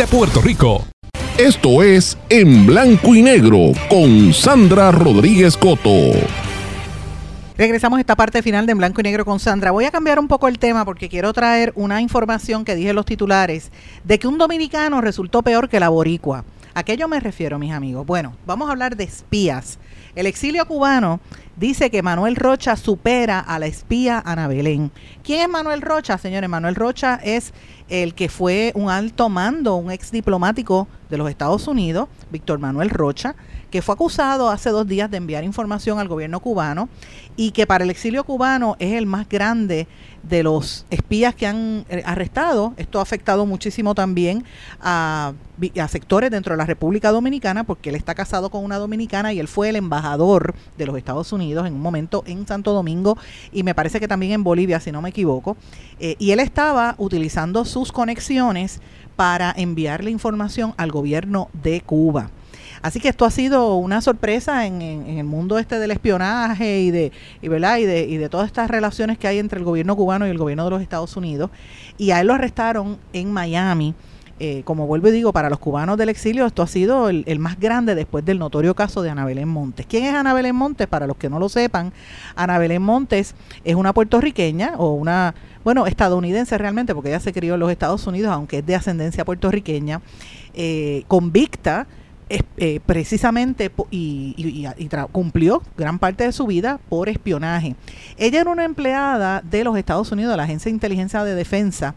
Puerto Rico. Esto es En Blanco y Negro con Sandra Rodríguez Coto. Regresamos a esta parte final de En Blanco y Negro con Sandra. Voy a cambiar un poco el tema porque quiero traer una información que dije en los titulares de que un dominicano resultó peor que la boricua. ¿A qué yo me refiero, mis amigos? Bueno, vamos a hablar de espías. El exilio cubano dice que Manuel Rocha supera a la espía Ana Belén. ¿Quién es Manuel Rocha, señores? Manuel Rocha es el que fue un alto mando, un ex diplomático de los Estados Unidos, Víctor Manuel Rocha, que fue acusado hace dos días de enviar información al gobierno cubano y que para el exilio cubano es el más grande de los espías que han eh, arrestado. Esto ha afectado muchísimo también a, sectores dentro de la República Dominicana porque él está casado con una dominicana y él fue el embajador de los Estados Unidos en un momento en Santo Domingo y me parece que también en Bolivia, si no me equivoco. Eh, y él estaba utilizando sus conexiones para enviarle información al gobierno de Cuba. Así que esto ha sido una sorpresa en, el mundo este del espionaje y de, ¿verdad? Y, de, todas estas relaciones que hay entre el gobierno cubano y el gobierno de los Estados Unidos. Y a él lo arrestaron en Miami. Eh, como vuelvo y digo, para los cubanos del exilio esto ha sido el, el más grande después del notorio caso de Ana Belén Montes. ¿Quién es Ana Belén Montes? Para los que no lo sepan, Ana Belén Montes es una puertorriqueña o una, bueno, estadounidense realmente, porque ella se crió en los Estados Unidos, aunque es de ascendencia puertorriqueña, eh, convicta eh, precisamente y, y- cumplió gran parte de su vida por espionaje. Ella era una empleada de los Estados Unidos, de la Agencia de Inteligencia de Defensa,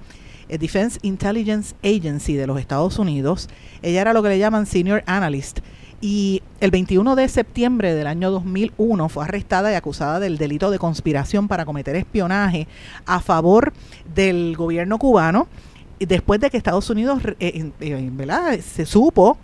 eh, Defense Intelligence Agency de los Estados Unidos. Ella era lo que le llaman Senior Analyst. Y el 21 de septiembre del año 2001 fue arrestada y acusada del delito de conspiración para cometer espionaje a favor del gobierno cubano, después de que Estados Unidos, eh. Se supo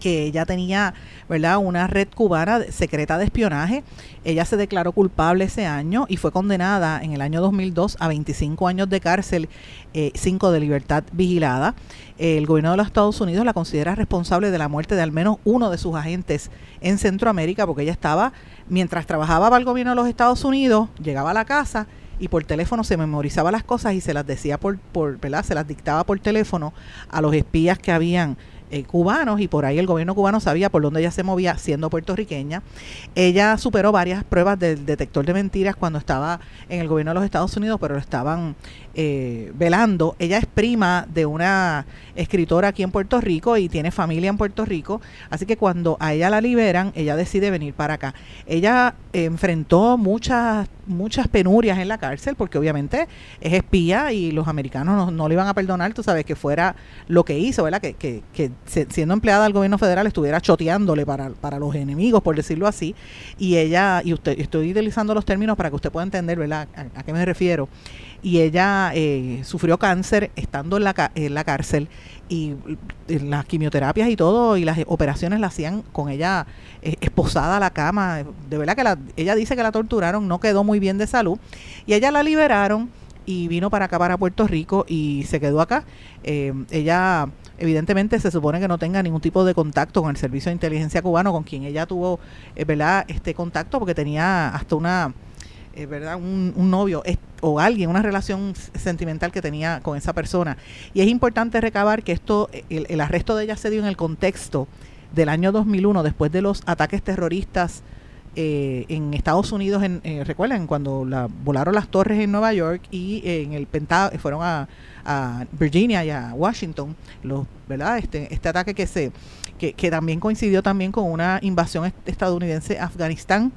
que ella tenía, ¿verdad?, una red cubana secreta de espionaje. Ella se declaró culpable ese año y fue condenada en el año 2002 a 25 años de cárcel, 5 de libertad vigilada. El gobierno de los Estados Unidos la considera responsable de la muerte de al menos uno de sus agentes en Centroamérica porque ella estaba, mientras trabajaba para el gobierno de los Estados Unidos, llegaba a la casa y por teléfono se memorizaba las cosas y se las decía por, por ¿verdad? Se las dictaba por teléfono a los espías que habían eh, cubanos y por ahí el gobierno cubano sabía por dónde ella se movía siendo puertorriqueña. Ella superó varias pruebas del detector de mentiras cuando estaba en el gobierno de los Estados Unidos, pero lo estaban eh, velando. Ella es prima de una escritora aquí en Puerto Rico y tiene familia en Puerto Rico, así que cuando a ella la liberan, ella decide venir para acá. Ella enfrentó muchas muchas penurias en la cárcel porque obviamente es espía y los americanos no, no le iban a perdonar, tú sabes, que fuera lo que hizo, ¿verdad? Que, que, que siendo empleada del gobierno federal estuviera choteándole para, para los enemigos, por decirlo así. Y ella, y usted, estoy utilizando los términos para que usted pueda entender, ¿verdad? A qué me refiero. Y ella eh, sufrió cáncer estando en la, en la cárcel y eh, las quimioterapias y todo y las operaciones las hacían con ella eh, esposada a la cama. De verdad que la, ella dice que la torturaron, no quedó muy bien de salud. Y ella la liberaron y vino para acá, para Puerto Rico y se quedó acá. Eh, ella evidentemente se supone que no tenga ningún tipo de contacto con el servicio de inteligencia cubano con quien ella tuvo, ¿verdad? Este contacto porque tenía hasta una eh, ¿verdad? Un, un novio o alguien, una relación sentimental que tenía con esa persona. Y es importante recabar que esto, el, el arresto de ella se dio en el contexto del año 2001, después de los ataques terroristas eh, en Estados Unidos, en, eh, recuerdan cuando la, volaron las torres en Nueva York y eh, en el Pentágono fueron a, a Virginia y a Washington, los, ¿verdad? Este, este ataque que se que, que también coincidió también con una invasión est- estadounidense a Afganistán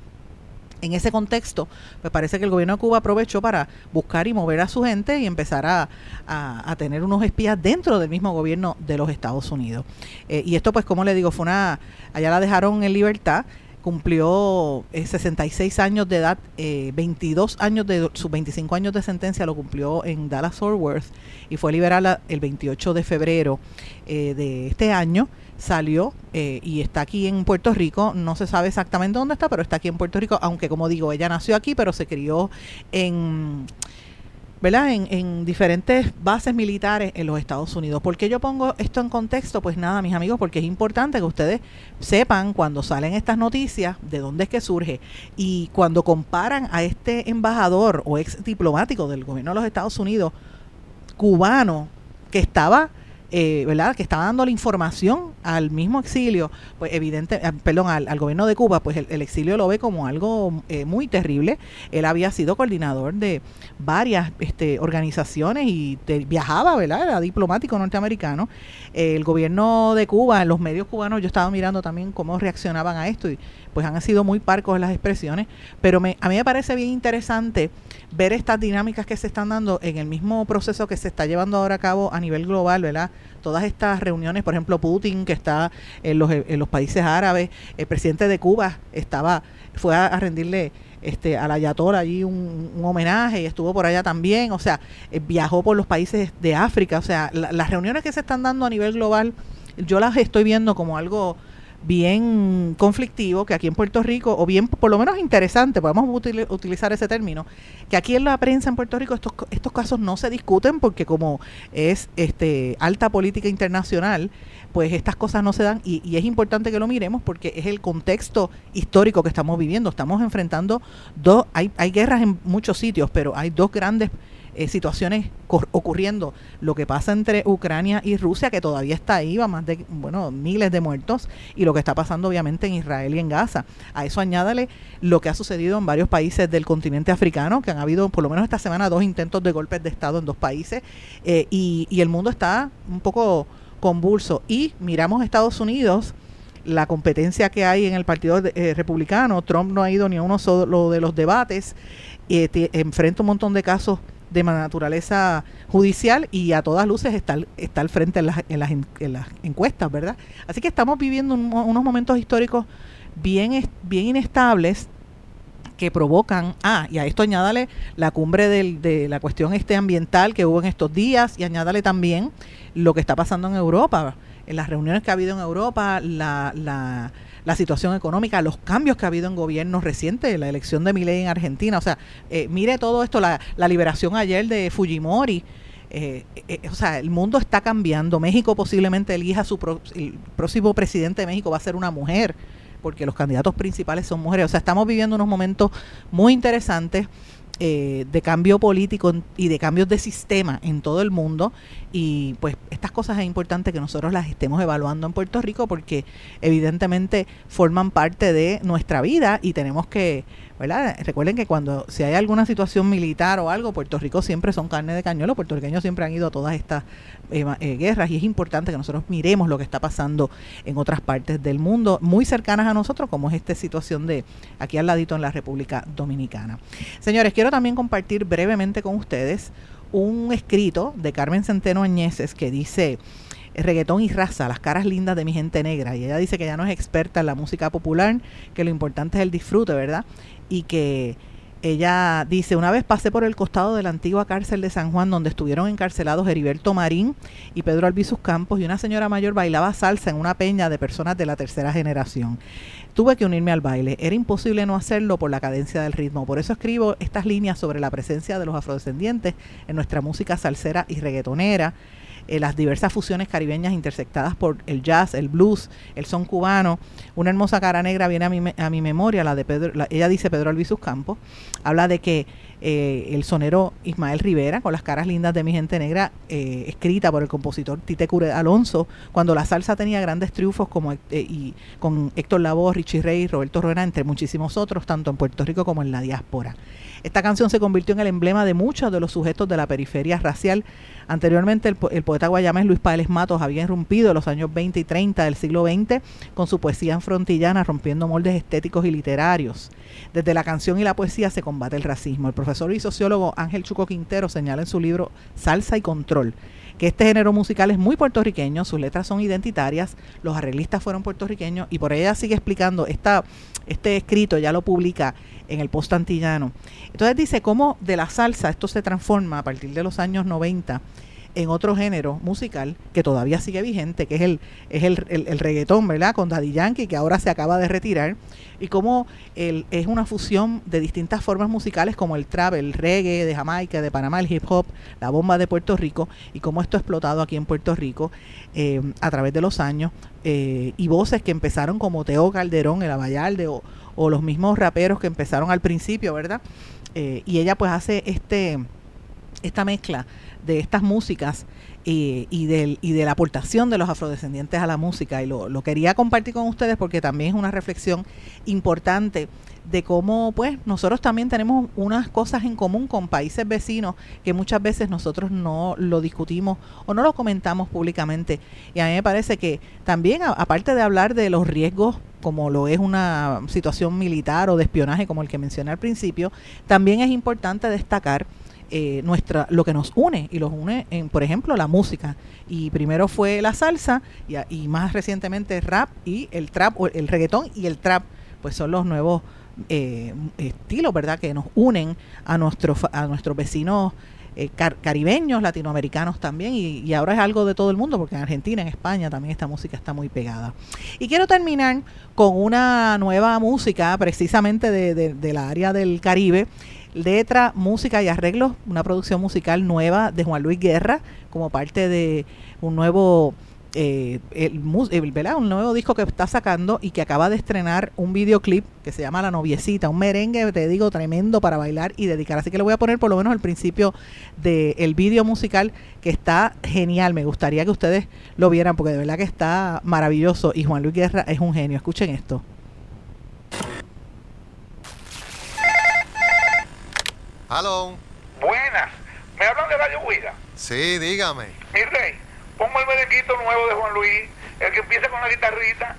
en ese contexto, me parece que el gobierno de Cuba aprovechó para buscar y mover a su gente y empezar a, a- a tener unos espías dentro del mismo gobierno de los Estados Unidos. Eh, y esto, pues, como le digo, fue una. Allá la dejaron en libertad, cumplió eh, 66 años de edad, eh, 22 años de sus 25 años de sentencia lo cumplió en Dallas Fort Worth y fue liberada el 28 de febrero eh, de este año salió eh, y está aquí en Puerto Rico. No se sabe exactamente dónde está, pero está aquí en Puerto Rico. Aunque, como digo, ella nació aquí, pero se crió en. ¿Verdad? En, en diferentes bases militares en los Estados Unidos. ¿Por qué yo pongo esto en contexto? Pues nada, mis amigos, porque es importante que ustedes sepan cuando salen estas noticias de dónde es que surge. Y cuando comparan a este embajador o ex diplomático del gobierno de los Estados Unidos, cubano, que estaba eh, ¿verdad? que estaba dando la información al mismo exilio, pues evidente, ah, perdón, al, al gobierno de Cuba, pues el, exilio lo ve como algo eh, muy terrible. Él había sido coordinador de varias este, organizaciones y viajaba, ¿verdad? Era diplomático norteamericano. El gobierno de Cuba, los medios cubanos, yo estaba mirando también cómo reaccionaban a esto pues han sido muy parcos las expresiones, pero me, a mí me parece bien interesante ver estas dinámicas que se están dando en el mismo proceso que se está llevando ahora a cabo a nivel global, ¿verdad? Todas estas reuniones, por ejemplo, Putin, que está en los, en los países árabes, el presidente de Cuba estaba, fue a, a rendirle este, al Ayatollah allí un, un homenaje y estuvo por allá también, o sea, eh, viajó por los países de África, o sea, la- las reuniones que se están dando a nivel global, yo las estoy viendo como algo bien conflictivo que aquí en Puerto Rico, o bien por lo menos interesante, podemos util- utilizar ese término, que aquí en la prensa en Puerto Rico estos, estos casos no se discuten porque como es este alta política internacional, pues estas cosas no se dan y, es importante que lo miremos porque es el contexto histórico que estamos viviendo. Estamos enfrentando dos, hay, hay guerras en muchos sitios, pero hay dos grandes eh, situaciones ocurriendo. Lo que pasa entre Ucrania y Rusia, que todavía está ahí, va más de, bueno, miles de muertos, y lo que está pasando obviamente en Israel y en Gaza. A eso añádale lo que ha sucedido en varios países del continente africano, que han habido por lo menos esta semana dos intentos de golpes de Estado en dos países, eh, y, y el mundo está un poco convulso. Y miramos a Estados Unidos, la competencia que hay en el Partido eh, Republicano, Trump no ha ido ni a uno solo de los debates, eh, te- enfrenta un montón de casos de naturaleza judicial y a todas luces está, está al frente en las, en, las, en- las encuestas, ¿verdad? Así que estamos viviendo unos momentos históricos bien, bien inestables que provocan, ah, y a esto añádale la cumbre del- de la cuestión este ambiental que hubo en estos días y añádale también lo que está pasando en Europa, en las reuniones que ha habido en Europa, la, la, la situación económica, los cambios que ha habido en gobiernos recientes, la elección de Milei en Argentina, o sea, eh, mire todo esto, la, la liberación ayer de Fujimori, eh, eh, o sea, el mundo está cambiando. México posiblemente elija su pro- el próximo presidente de México va a ser una mujer, porque los candidatos principales son mujeres. O sea, estamos viviendo unos momentos muy interesantes eh, de cambio político y de cambios de sistema en todo el mundo. Y pues estas cosas es importante que nosotros las estemos evaluando en Puerto Rico porque evidentemente forman parte de nuestra vida y tenemos que, ¿verdad? Recuerden que cuando si hay alguna situación militar o algo, Puerto Rico siempre son carne de cañón, los puertorriqueños siempre han ido a todas estas eh, eh, guerras y es importante que nosotros miremos lo que está pasando en otras partes del mundo muy cercanas a nosotros, como es esta situación de aquí al ladito en la República Dominicana. Señores, quiero también compartir brevemente con ustedes un escrito de Carmen Centeno Añeses que dice reggaetón y raza, las caras lindas de mi gente negra. Y ella dice que ya no es experta en la música popular, que lo importante es el disfrute, ¿verdad? Y que ella dice, una vez pasé por el costado de la antigua cárcel de San Juan, donde estuvieron encarcelados Heriberto Marín y Pedro Albizus Campos, y una señora mayor bailaba salsa en una peña de personas de la tercera generación. Tuve que unirme al baile. Era imposible no hacerlo por la cadencia del ritmo. Por eso escribo estas líneas sobre la presencia de los afrodescendientes en nuestra música salsera y reggaetonera eh, las diversas fusiones caribeñas intersectadas por el jazz, el blues, el son cubano. Una hermosa cara negra viene a mi, a mi memoria, la de Pedro, la- ella dice Pedro Albizus Campos, habla de que eh, el sonero Ismael Rivera, con las caras lindas de mi gente negra, eh, escrita por el compositor Tite Cure Alonso, cuando la salsa tenía grandes triunfos como y con Héctor Lavoe, Richie Rey, Roberto Rueda, entre muchísimos otros, tanto en Puerto Rico como en la diáspora. Esta canción se convirtió en el emblema de muchos de los sujetos de la periferia racial. Anteriormente, el, po- el poeta guayamés Luis Páez Matos había irrumpido en los años 20 y 30 del siglo XX con su poesía en frontillana, rompiendo moldes estéticos y literarios. Desde la canción y la poesía se combate el racismo. El profesor y sociólogo Ángel Chuco Quintero señala en su libro Salsa y Control que este género musical es muy puertorriqueño, sus letras son identitarias, los arreglistas fueron puertorriqueños y por ella sigue explicando, esta, este escrito ya lo publica en el post antillano. Entonces dice cómo de la salsa esto se transforma a partir de los años 90 en otro género musical que todavía sigue vigente, que es el, es el, el, el reggaetón, ¿verdad? Con Daddy Yankee, que ahora se acaba de retirar, y cómo el, es una fusión de distintas formas musicales como el trap, el reggae de Jamaica, de Panamá, el hip hop, la bomba de Puerto Rico, y cómo esto ha explotado aquí en Puerto Rico eh, a través de los años, eh, y voces que empezaron como Teo Calderón, el Abayalde, o, o los mismos raperos que empezaron al principio, ¿verdad? Eh, y ella pues hace este esta mezcla de estas músicas eh, y, del, y de la aportación de los afrodescendientes a la música. Y lo, quería compartir con ustedes porque también es una reflexión importante de cómo pues nosotros también tenemos unas cosas en común con países vecinos que muchas veces nosotros no lo discutimos o no lo comentamos públicamente. Y a mí me parece que también, aparte de hablar de los riesgos como lo es una situación militar o de espionaje como el que mencioné al principio, también es importante destacar eh, nuestra lo que nos une y los une en por ejemplo la música y primero fue la salsa y, y más recientemente rap y el trap o el reggaetón y el trap pues son los nuevos eh, estilos verdad que nos unen a nuestros fa- a nuestros vecinos eh, car- caribeños, latinoamericanos también, y, y ahora es algo de todo el mundo, porque en Argentina, en España también esta música está muy pegada. Y quiero terminar con una nueva música, precisamente de, de- del área del Caribe, letra, música y arreglos, una producción musical nueva de Juan Luis Guerra, como parte de un nuevo eh, el, el- un nuevo disco que está sacando y que acaba de estrenar un videoclip que se llama La Noviecita, un merengue, te digo, tremendo para bailar y dedicar. Así que le voy a poner por lo menos el principio del video musical que está genial. Me gustaría que ustedes lo vieran porque de verdad que está maravilloso y Juan Luis Guerra es un genio. Escuchen esto. Hello. Buenas. ¿Me hablan de Radio Huida? Sí, dígame. Mi rey, pongo el merenguito nuevo de Juan Luis, el que empieza con la guitarrita.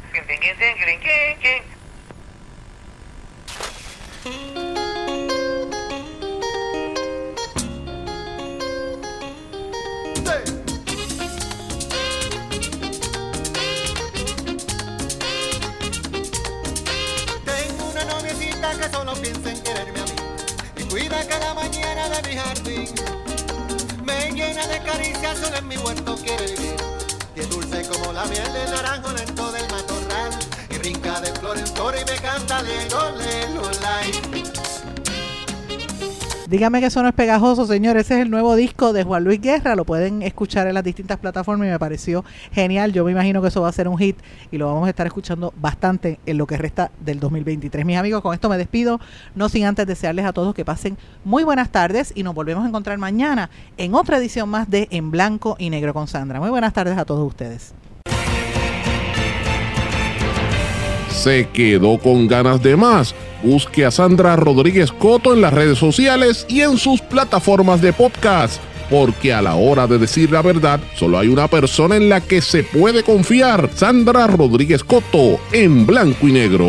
Tengo una noviecita que solo piensa en quererme a mí cuida cada mañana de mi jardín. Me llena de caricias, solo en mi huerto quiere vivir. Y es dulce como la miel del naranjo dentro del matorral. Y brinca de flor en flor y me canta lelo, lai. Dígame que eso no es pegajoso, señor. Ese es el nuevo disco de Juan Luis Guerra. Lo pueden escuchar en las distintas plataformas y me pareció genial. Yo me imagino que eso va a ser un hit y lo vamos a estar escuchando bastante en lo que resta del 2023. Mis amigos, con esto me despido. No sin antes desearles a todos que pasen muy buenas tardes y nos volvemos a encontrar mañana en otra edición más de En Blanco y Negro con Sandra. Muy buenas tardes a todos ustedes. ¿Se quedó con ganas de más? Busque a Sandra Rodríguez Coto en las redes sociales y en sus plataformas de podcast, porque a la hora de decir la verdad, solo hay una persona en la que se puede confiar, Sandra Rodríguez Coto, en blanco y negro.